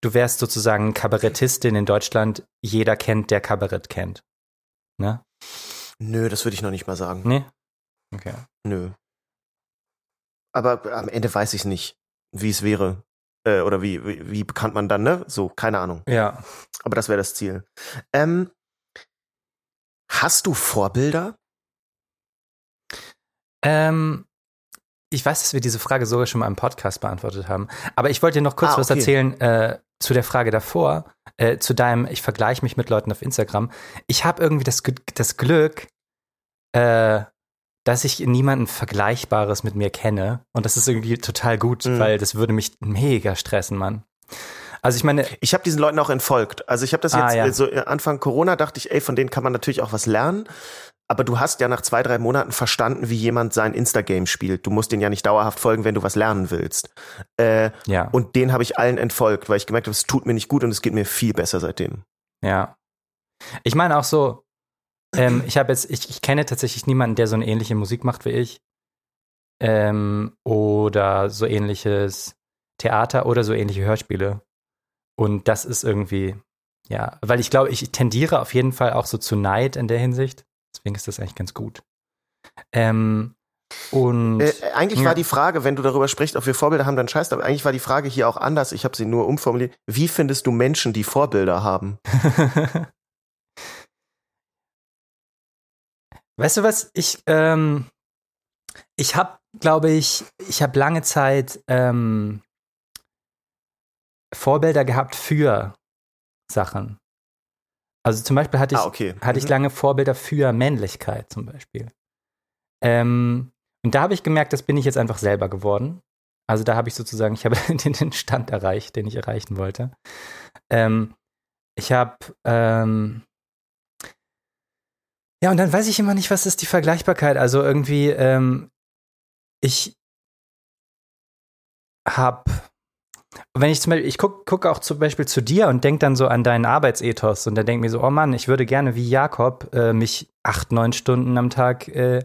du wärst sozusagen Kabarettistin in Deutschland, jeder kennt, der Kabarett kennt. Ne? Nö, das würde ich noch nicht mal sagen. Nee? Okay. Nö. Aber am Ende weiß ich nicht, wie es wäre. Äh, oder wie, wie, wie bekannt man dann, ne? So, keine Ahnung. Ja. Aber das wäre das Ziel. Ähm, hast du Vorbilder? Ähm, ich weiß, dass wir diese Frage sogar schon mal im Podcast beantwortet haben. Aber ich wollte dir noch kurz Ah, was okay. erzählen äh, zu der Frage davor, äh, zu deinem, ich vergleiche mich mit Leuten auf Instagram. Ich habe irgendwie das, das Glück, äh, dass ich niemanden Vergleichbares mit mir kenne. Und das ist irgendwie total gut, Mhm. weil das würde mich mega stressen, Mann. Also ich meine, Ich habe diesen Leuten auch entfolgt. Also ich habe das Ah, jetzt ja. äh, so äh, Anfang Corona dachte ich, ey, von denen kann man natürlich auch was lernen. Aber du hast ja nach zwei, drei Monaten verstanden, wie jemand sein Instagame spielt. Du musst den ja nicht dauerhaft folgen, wenn du was lernen willst. Äh, ja, und den habe ich allen entfolgt, weil ich gemerkt habe, es tut mir nicht gut und es geht mir viel besser seitdem. ja. Ich meine auch so, ähm, ich habe jetzt, ich, ich kenne tatsächlich niemanden, der so eine ähnliche Musik macht wie ich. Ähm, oder so ähnliches Theater oder so ähnliche Hörspiele. Und das ist irgendwie, ja, weil ich glaube, ich tendiere auf jeden Fall auch so zu Neid in der Hinsicht. Deswegen ist das eigentlich ganz gut. Ähm, und Äh, eigentlich Ja. war die Frage, wenn du darüber sprichst, ob wir Vorbilder haben, dann scheiß, aber eigentlich war die Frage hier auch anders. Ich habe sie nur umformuliert. Wie findest du Menschen, die Vorbilder haben? Weißt du was? Ich, ähm, ich habe, glaube ich, ich habe lange Zeit ähm, Vorbilder gehabt für Sachen. Also zum Beispiel hatte ich, ah, okay. hatte ich Mhm. lange Vorbilder für Männlichkeit zum Beispiel. Ähm, und da habe ich gemerkt, das bin ich jetzt einfach selber geworden. Also da habe ich sozusagen, ich habe den, den Stand erreicht, den ich erreichen wollte. Ähm, ich habe, ähm, ja, und dann weiß ich immer nicht, was ist die Vergleichbarkeit. Also irgendwie, ähm, ich habe, wenn ich zum Beispiel, ich gucke guck auch zum Beispiel zu dir und denke dann so an deinen Arbeitsethos und dann denke mir so, oh Mann, ich würde gerne wie Jakob äh, mich acht, neun Stunden am Tag äh,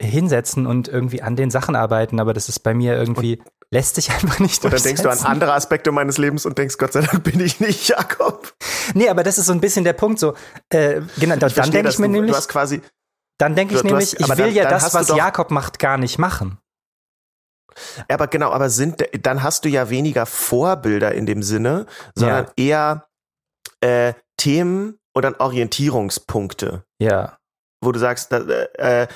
hinsetzen und irgendwie an den Sachen arbeiten, aber das ist bei mir irgendwie, lässt sich einfach nicht Und dann denkst du an durchsetzen. andere Aspekte meines Lebens und denkst, Gott sei Dank bin ich nicht Jakob. Nee, aber das ist so ein bisschen der Punkt so, äh, genau, dann verstehe denke ich mir du, nämlich, Du hast quasi, dann denke ich nämlich, hast- ich will dann- ja dann das, was doch- Jakob macht, gar nicht machen. aber genau, aber sind, dann hast du ja weniger Vorbilder in dem Sinne, sondern eher äh, Themen und dann Orientierungspunkte. Ja. Wo du sagst, äh, äh,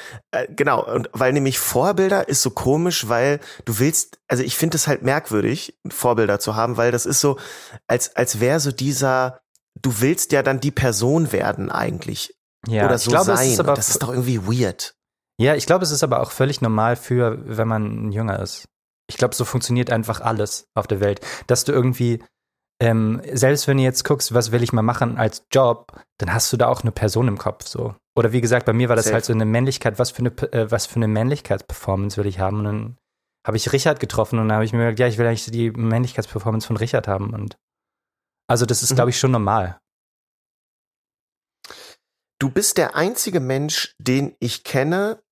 genau, und weil nämlich Vorbilder ist so komisch, weil du willst, also ich finde es halt merkwürdig, Vorbilder zu haben, weil das ist so, als, als wäre so dieser, du willst ja dann die Person werden eigentlich. Ja, oder ich so glaube, sein. es ist aber das ist doch irgendwie weird. Ja, ich glaube, es ist aber auch völlig normal für, wenn man ein Jünger ist. Ich glaube, so funktioniert einfach alles auf der Welt. Dass du irgendwie, ähm, selbst wenn du jetzt guckst, was will ich mal machen als Job, dann hast du da auch eine Person im Kopf so. Oder wie gesagt, bei mir war das Safe. halt so eine Männlichkeit, was für eine, äh, was für eine Männlichkeitsperformance will ich haben? Und dann habe ich Richard getroffen und dann habe ich mir gedacht, ja, ich will eigentlich die Männlichkeitsperformance von Richard haben. Und also das ist, Mhm. glaube ich, schon normal. Du bist der einzige Mensch, den ich kenne,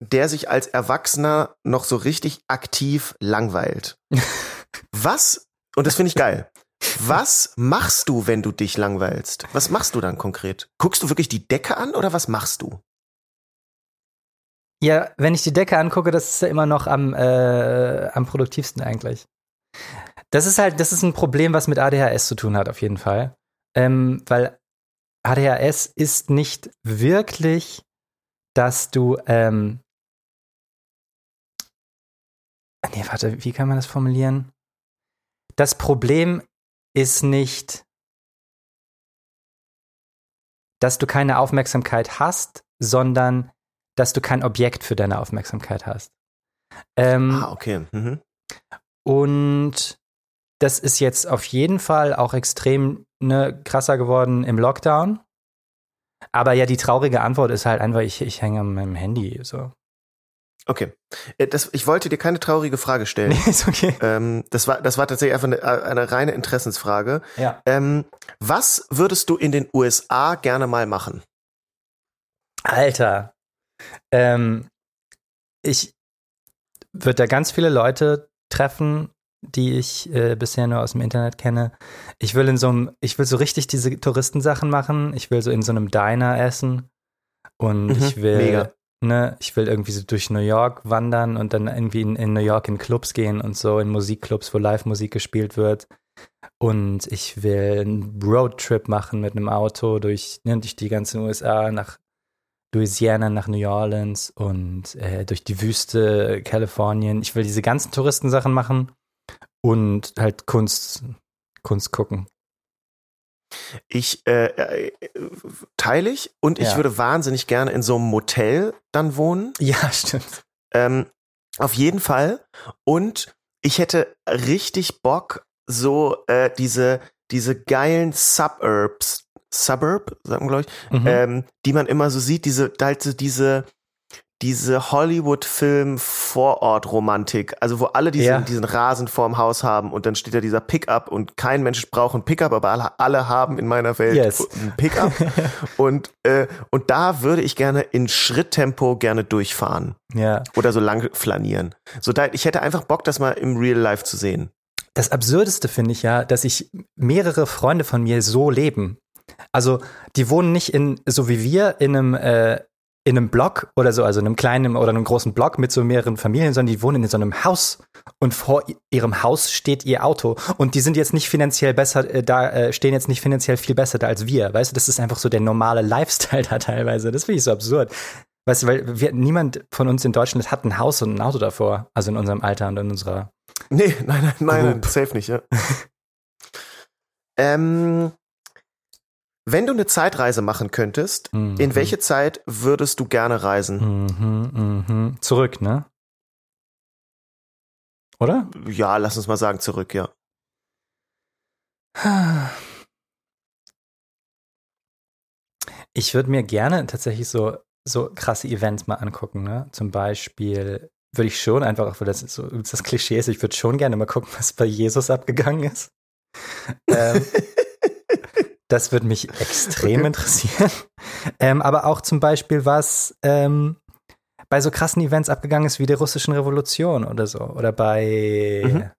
der sich als Erwachsener noch so richtig aktiv langweilt. Was, und das finde ich geil, was machst du, wenn du dich langweilst? Was machst du dann konkret? Guckst du wirklich die Decke an oder was machst du? Ja, wenn ich die Decke angucke, das ist ja immer noch am, äh, am produktivsten eigentlich. Das ist halt, das ist ein Problem, was mit ADHS zu tun hat, auf jeden Fall. Ähm, weil ADHS ist nicht wirklich, dass du, ähm, nee, warte, wie kann man das formulieren? Das Problem ist nicht, dass du keine Aufmerksamkeit hast, sondern dass du kein Objekt für deine Aufmerksamkeit hast. Ähm, Ah, okay. Mhm. und das ist jetzt auf jeden Fall auch extrem ne, krasser geworden im Lockdown. Aber ja, die traurige Antwort ist halt einfach, ich, ich hänge an meinem Handy. So. Okay. Äh, Das, ich wollte dir keine traurige Frage stellen. Nee, ist okay. ähm, das, war, das war tatsächlich einfach eine, eine reine Interessensfrage. Ja. Ähm, was würdest du in den USA gerne mal machen? Alter. Ähm, ich würde da ganz viele Leute treffen, die ich äh, bisher nur aus dem Internet kenne. Ich will in so einem, ich will so richtig diese Touristensachen machen. Ich will so in so einem Diner essen Und Mhm, ich will, mega. Ne, ich will irgendwie so durch New York wandern und dann irgendwie in, in New York in Clubs gehen und so, in Musikclubs, wo Live-Musik gespielt wird. Und ich will einen Roadtrip machen mit einem Auto durch, ne, durch die ganzen USA nach Louisiana, nach New Orleans und äh, durch die Wüste Kalifornien. Ich will diese ganzen Touristensachen machen und halt Kunst, Kunst gucken. Ich äh, äh, teile ich und ich Ja. würde wahnsinnig gerne in so einem Motel dann wohnen. Ja, stimmt. Ähm, auf jeden Fall. Und ich hätte richtig Bock, so äh, diese, diese geilen Suburbs, Suburb, sagen wir, glaube ich, Mhm. ähm, die man immer so sieht, diese, halt so diese, diese Hollywood-Film-Vorort-Romantik, also wo alle diesen, Ja. diesen Rasen vorm Haus haben und dann steht da dieser Pickup und kein Mensch braucht einen Pickup, aber alle, alle haben in meiner Welt Yes. einen Pickup. und, äh, und da würde ich gerne in Schritttempo gerne durchfahren ja. oder so lang flanieren. So da, ich hätte einfach Bock, das mal im Real Life zu sehen. Das Absurdeste finde ich ja, dass ich mehrere Freunde von mir so leben. Also, die wohnen nicht in, so wie wir, in einem, äh, in einem Block oder so, also in einem kleinen oder einem großen Block mit so mehreren Familien, sondern die wohnen in so einem Haus und vor ihrem Haus steht ihr Auto. Und die sind jetzt nicht finanziell besser, äh, da äh, stehen jetzt nicht finanziell viel besser da als wir. Weißt du, das ist einfach so der normale Lifestyle da teilweise. Das finde ich so absurd. Weißt du, weil wir, niemand von uns in Deutschland hat ein Haus und ein Auto davor. Also in unserem Alter und in unserer. Nee, nein, nein, nein, nein safe nicht, ja. ähm, wenn du eine Zeitreise machen könntest, in Mhm. welche Zeit würdest du gerne reisen? Mhm, mhm. Zurück, ne? Oder? Ja, lass uns mal sagen, zurück, ja. Ich würde mir gerne tatsächlich so, so krasse Events mal angucken, ne? Zum Beispiel würde ich schon einfach, auch weil das so das Klischee ist, ich würde schon gerne mal gucken, was bei Jesus abgegangen ist. ähm, das würde mich extrem Okay. interessieren. Ähm, aber auch zum Beispiel, was ähm, bei so krassen Events abgegangen ist wie der russischen Revolution oder so. Oder bei. Mhm.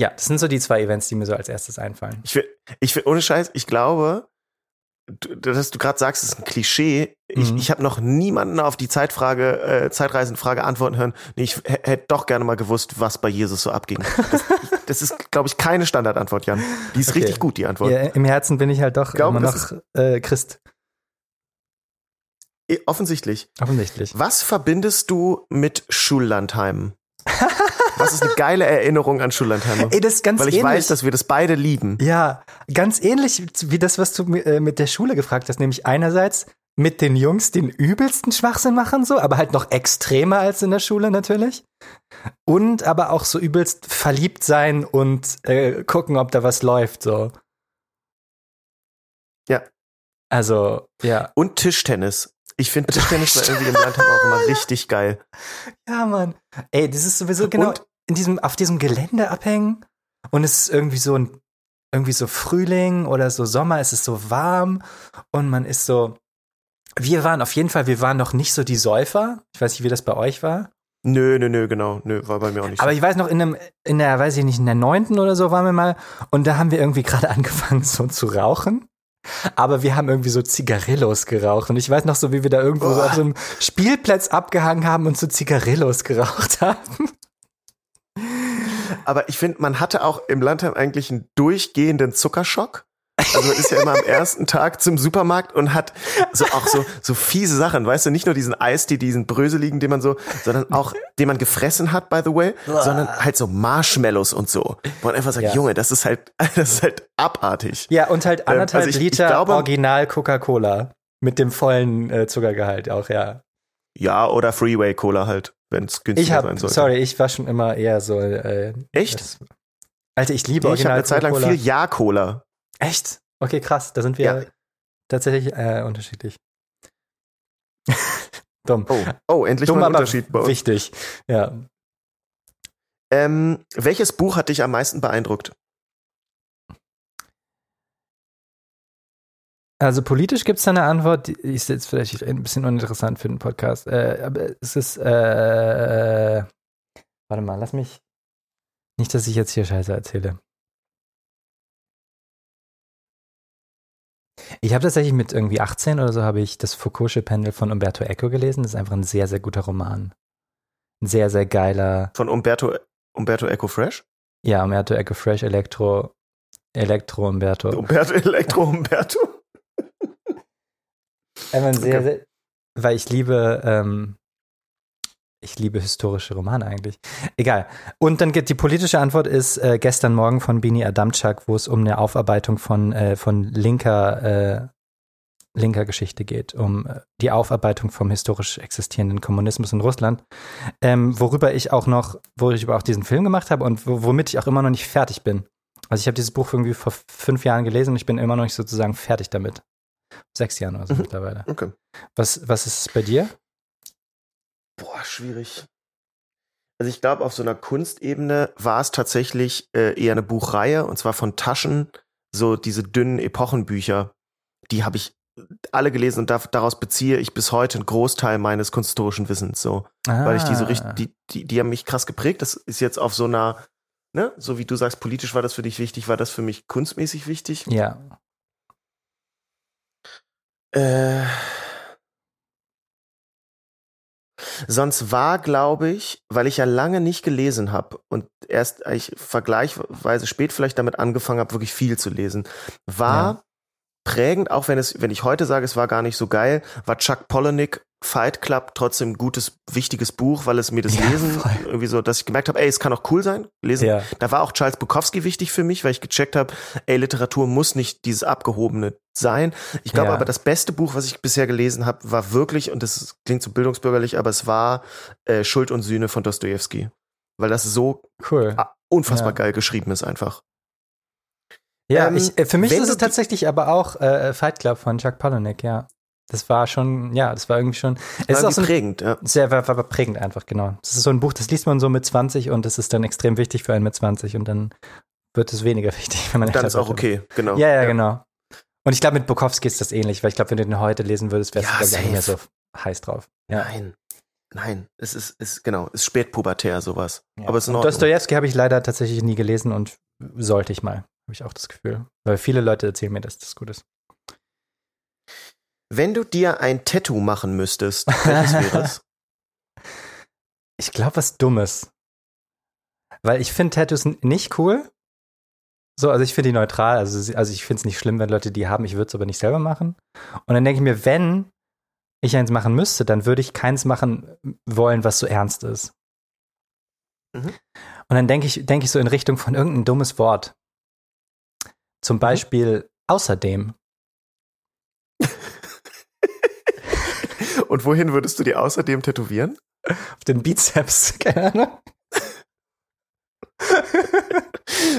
Ja, das sind so die zwei Events, die mir so als erstes einfallen. Ich will, ich will, ohne Scheiß, ich glaube, du- dass du gerade sagst, es ist ein Klischee. Ich, Mhm. ich habe noch niemanden auf die Zeitfrage, äh, Zeitreisenfrage antworten hören. Nee, ich hätte doch gerne mal gewusst, was bei Jesus so abging. Das, ich, das ist, glaube ich, keine Standardantwort, Jan. Die ist Okay. richtig gut, die Antwort. Ja, Im Herzen bin ich halt doch glaube, immer noch äh, Christ, Offensichtlich. offensichtlich. Was verbindest du mit Schullandheim? Was ist eine geile Erinnerung an Schullandheim? Ey, das ist ganz Weil ich ähnlich. weiß, dass wir das beide lieben. ja, ganz ähnlich wie das, was du äh, mit der Schule gefragt hast, nämlich einerseits mit den Jungs den übelsten Schwachsinn machen, so, aber halt noch extremer als in der Schule natürlich. Und aber auch so übelst verliebt sein und äh, gucken, ob da was läuft, so. Ja. Also, ja. Und Tischtennis. Ich finde Tischtennis war irgendwie im Landheim auch immer richtig geil. Ja, Mann. Ey, das ist sowieso genau Und- in diesem, auf diesem Gelände abhängen und es ist irgendwie so ein, irgendwie so Frühling oder so Sommer, es ist so warm und man ist so, wir waren auf jeden Fall, wir waren noch nicht so die Säufer. Ich weiß nicht, wie das bei euch war. Nö, nö, nö, genau. Nö, war bei mir auch nicht Aber so. ich weiß noch, in einem, in der, weiß ich nicht, in der neunten oder so waren wir mal und da haben wir irgendwie gerade angefangen so zu rauchen. Aber wir haben irgendwie so Zigarillos geraucht. Und ich weiß noch so, wie wir da irgendwo so auf so einem Spielplatz abgehangen haben und so Zigarillos geraucht haben. Aber ich finde, man hatte auch im Landheim eigentlich einen durchgehenden Zuckerschock. Also man ist ja immer am ersten Tag zum Supermarkt und hat so auch so, so fiese Sachen, weißt du, nicht nur diesen Eistee, diesen Bröseligen, den man so, sondern auch, den man gefressen hat, by the way, sondern halt so Marshmallows und so. Wo man einfach sagt, Ja. Junge, das ist halt, das ist halt abartig. Ja, und halt Ähm, anderthalb also ich- ich Liter glaube- Original Coca-Cola. Mit dem vollen äh, Zuckergehalt auch, ja. Ja, oder Freeway Cola halt, wenn es günstiger Ich sein sollte. sorry, ich war schon immer eher so. Äh, Echt? Das, Alter, ich liebe Nee, ich habe Original eine Zeit lang viel Ja-Cola. Echt? Okay, krass. Da sind wir Ja. tatsächlich äh, unterschiedlich. Dumm. Oh, oh, endlich Dumm, mal ein Unterschied bei uns. wichtig. Ja. Ähm, welches Buch hat dich am meisten beeindruckt? Also politisch gibt es da eine Antwort, die ist jetzt vielleicht ein bisschen uninteressant für den Podcast. Äh, aber es ist, äh, warte mal, lass mich. Nicht, dass ich jetzt hier Scheiße erzähle. Ich habe tatsächlich mit irgendwie 18 oder so habe ich das Foucault'sche Pendel von Umberto Eco gelesen. Das ist einfach ein sehr, sehr guter Roman. Ein sehr, sehr geiler. Von Umberto, Umberto Eco Fresh? Ja, Umberto Eco Fresh, Elektro, Elektro Umberto. Umberto Elektro Umberto? Einfach sehr, okay. sehr, weil ich liebe, ähm, ich liebe historische Romane eigentlich. Egal. Und dann geht die politische Antwort ist äh, gestern Morgen von Bini Adamczak, wo es um eine Aufarbeitung von, äh, von linker, äh, linker Geschichte geht, um äh, die Aufarbeitung vom historisch existierenden Kommunismus in Russland, ähm, worüber ich auch noch, wo ich über auch diesen Film gemacht habe und womit ich auch immer noch nicht fertig bin. Also ich habe dieses Buch irgendwie vor fünf Jahren gelesen und ich bin immer noch nicht sozusagen fertig damit. Sechs Jahren oder so mhm. mittlerweile. Okay. Was, was ist es bei dir? Boah, schwierig. Also ich glaube, auf so einer Kunstebene war es tatsächlich äh, eher eine Buchreihe und zwar von Taschen, so diese dünnen Epochenbücher. Die habe ich alle gelesen und da, daraus beziehe ich bis heute einen Großteil meines kunsthistorischen Wissens so, ah. weil ich die so richtig, ah. die, die, die haben mich krass geprägt. Das ist jetzt auf so einer, ne, so wie du sagst, politisch war das für dich wichtig, war das für mich kunstmäßig wichtig. Ja. Äh, Sonst war, glaube ich, weil ich ja lange nicht gelesen habe und erst ich vergleichsweise spät vielleicht damit angefangen habe, wirklich viel zu lesen, war ja. prägend, auch wenn es, wenn ich heute sage, es war gar nicht so geil, war Chuck Palahniuk Fight Club trotzdem ein gutes, wichtiges Buch, weil es mir das ja, Lesen voll. irgendwie so, dass ich gemerkt habe, ey, es kann auch cool sein, lesen. Ja. Da war auch Charles Bukowski wichtig für mich, weil ich gecheckt habe, ey, Literatur muss nicht dieses abgehobene sein. Ich glaube ja. aber, das beste Buch, was ich bisher gelesen habe, war wirklich, und das klingt so bildungsbürgerlich, aber es war äh, Schuld und Sühne von Dostoevsky. Weil das so cool. unfassbar geil geschrieben ist einfach. Ja, ähm, ich, äh, für mich ist es tatsächlich aber auch äh, Fight Club von Chuck Palahniuk, ja. Das war schon, ja, das war irgendwie schon. Es ist auch so prägend, ja. Sehr war, war prägend einfach, genau. Das ist so ein Buch, das liest man so mit 20 und das ist dann extrem wichtig für einen mit 20 und dann wird es weniger wichtig, wenn man Dann ist auch okay, genau. Ja, ja, ja. genau. Und ich glaube, mit Bukowski ist das ähnlich, weil ich glaube, wenn du den heute lesen würdest, wärst ja, du gar nicht mehr so heiß drauf. Ja. Nein. Nein, es ist, ist genau, es ist spätpubertär sowas. Ja. Aber es ist Dostoevsky habe ich leider tatsächlich nie gelesen und sollte ich mal, habe ich auch das Gefühl. Weil viele Leute erzählen mir, dass das gut ist. Wenn du dir ein Tattoo machen müsstest, welches wäre es? Ich glaube, was Dummes. Weil ich finde Tattoos nicht cool. So, also ich finde die neutral. Also, also ich finde es nicht schlimm, wenn Leute die haben. Ich würde es aber nicht selber machen. Und dann denke ich mir, wenn ich eins machen müsste, dann würde ich keins machen wollen, was so ernst ist. Mhm. Und dann denke ich, denke ich so in Richtung von irgendein dummes Wort. Zum mhm. Beispiel mhm. außerdem. Und wohin würdest du die außerdem tätowieren? Auf den Bizeps, keine Ahnung.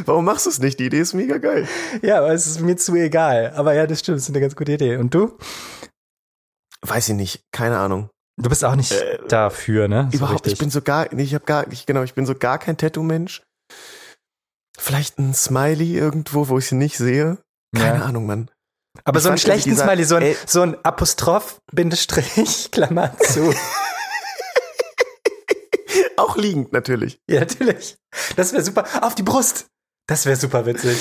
Warum machst du es nicht? Die Idee ist mega geil. Ja, aber es ist mir zu egal. Aber ja, das stimmt, das ist eine ganz gute Idee. Und du? Weiß ich nicht, keine Ahnung. Du bist auch nicht äh, dafür, ne? So überhaupt, richtig. ich bin so gar, ich habe gar, ich, genau, ich bin so gar kein Tattoo-Mensch. Vielleicht ein Smiley irgendwo, wo ich sie nicht sehe. Keine ja. Ahnung, Mann. Aber ich so einen schlechten dieser, Smiley, so ein, so ein Apostroph, Bindestrich, Klammer zu. Auch liegend natürlich. Ja, natürlich. Das wäre super. Auf die Brust. Das wäre super witzig.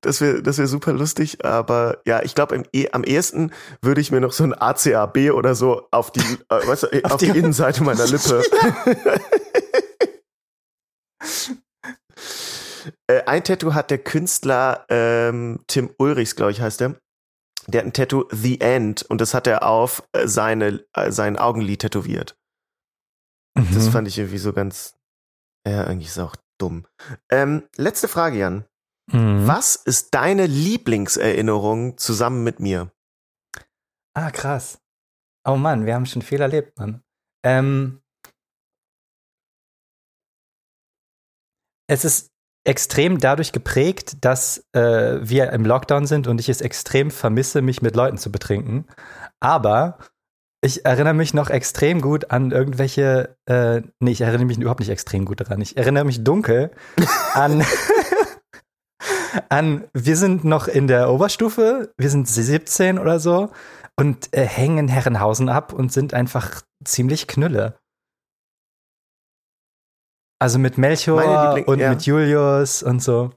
Das wäre das wär super lustig, aber ja, ich glaube, e am ehesten würde ich mir noch so ein ACAB oder so auf die, äh, weißt du, auf, auf die, die Innenseite meiner Lippe. Äh, ein Tattoo hat der Künstler ähm, Tim Ulrichs, glaube ich, heißt der. Der hat ein Tattoo The End und das hat er auf äh, seine, äh, sein Augenlid tätowiert. Mhm. Das fand ich irgendwie so ganz. Ja, eigentlich ist auch dumm. Ähm, letzte Frage, Jan. Mhm. Was ist deine Lieblingserinnerung zusammen mit mir? Ah, krass. Oh Mann, wir haben schon viel erlebt, Mann. Ähm, es ist extrem dadurch geprägt, dass äh, wir im Lockdown sind und ich es extrem vermisse, mich mit Leuten zu betrinken. Aber ich erinnere mich noch extrem gut an irgendwelche, äh, nee, ich erinnere mich überhaupt nicht extrem gut daran. Ich erinnere mich dunkel an, an, wir sind noch in der Oberstufe, wir sind 17 oder so und äh, hängen Herrenhausen ab und sind einfach ziemlich knülle. Also mit Melchior und ja. mit Julius und so.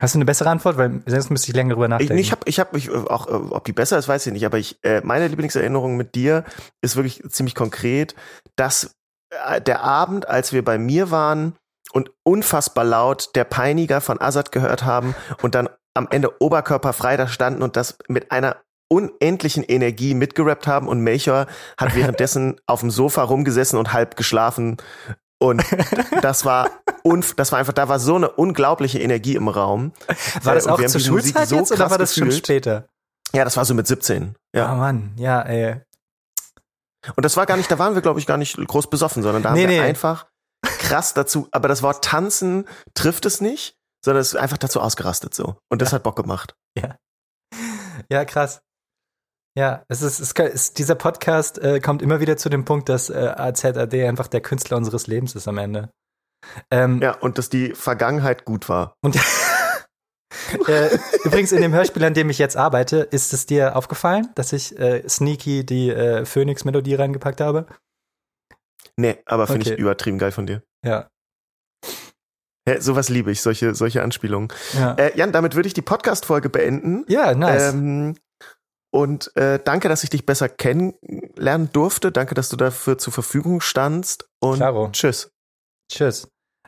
Hast du eine bessere Antwort? Weil sonst müsste ich länger drüber nachdenken. Ich, ich habe, ich hab, ich, auch, ob die besser ist, weiß ich nicht. Aber ich, äh, meine Lieblingserinnerung mit dir ist wirklich ziemlich konkret, dass äh, der Abend, als wir bei mir waren und unfassbar laut der Peiniger von Azad gehört haben und dann am Ende oberkörperfrei da standen und das mit einer unendlichen Energie mitgerappt haben und Melchior hat währenddessen auf dem Sofa rumgesessen und halb geschlafen und das war unf das war einfach, da war so eine unglaubliche Energie im Raum. War das auch zur Schulzeit so jetzt oder war das gefühlt. schon später? Ja, das war so mit 17. Ja. Oh Mann, ja, ey. Und das war gar nicht, da waren wir, glaube ich, gar nicht groß besoffen, sondern da nee, haben wir nee. einfach krass dazu, aber das Wort tanzen trifft es nicht, sondern es ist einfach dazu ausgerastet so. Und das ja. hat Bock gemacht. Ja. Ja, krass. Ja, es ist, es ist dieser Podcast äh, kommt immer wieder zu dem Punkt, dass äh, AZAD einfach der Künstler unseres Lebens ist am Ende. Ähm, ja, und dass die Vergangenheit gut war. Und äh, übrigens in dem Hörspiel, an dem ich jetzt arbeite, ist es dir aufgefallen, dass ich äh, sneaky die äh, Phoenix-Melodie reingepackt habe? Nee, aber finde okay. ich übertrieben geil von dir. Ja. Ja, sowas liebe ich, solche, solche Anspielungen. Ja. Äh, Jan, damit würde ich die Podcast-Folge beenden. Ja, nice. Ähm, und äh, danke, dass ich dich besser kennenlernen durfte. Danke, dass du dafür zur Verfügung standst. Und Claro. tschüss. Tschüss.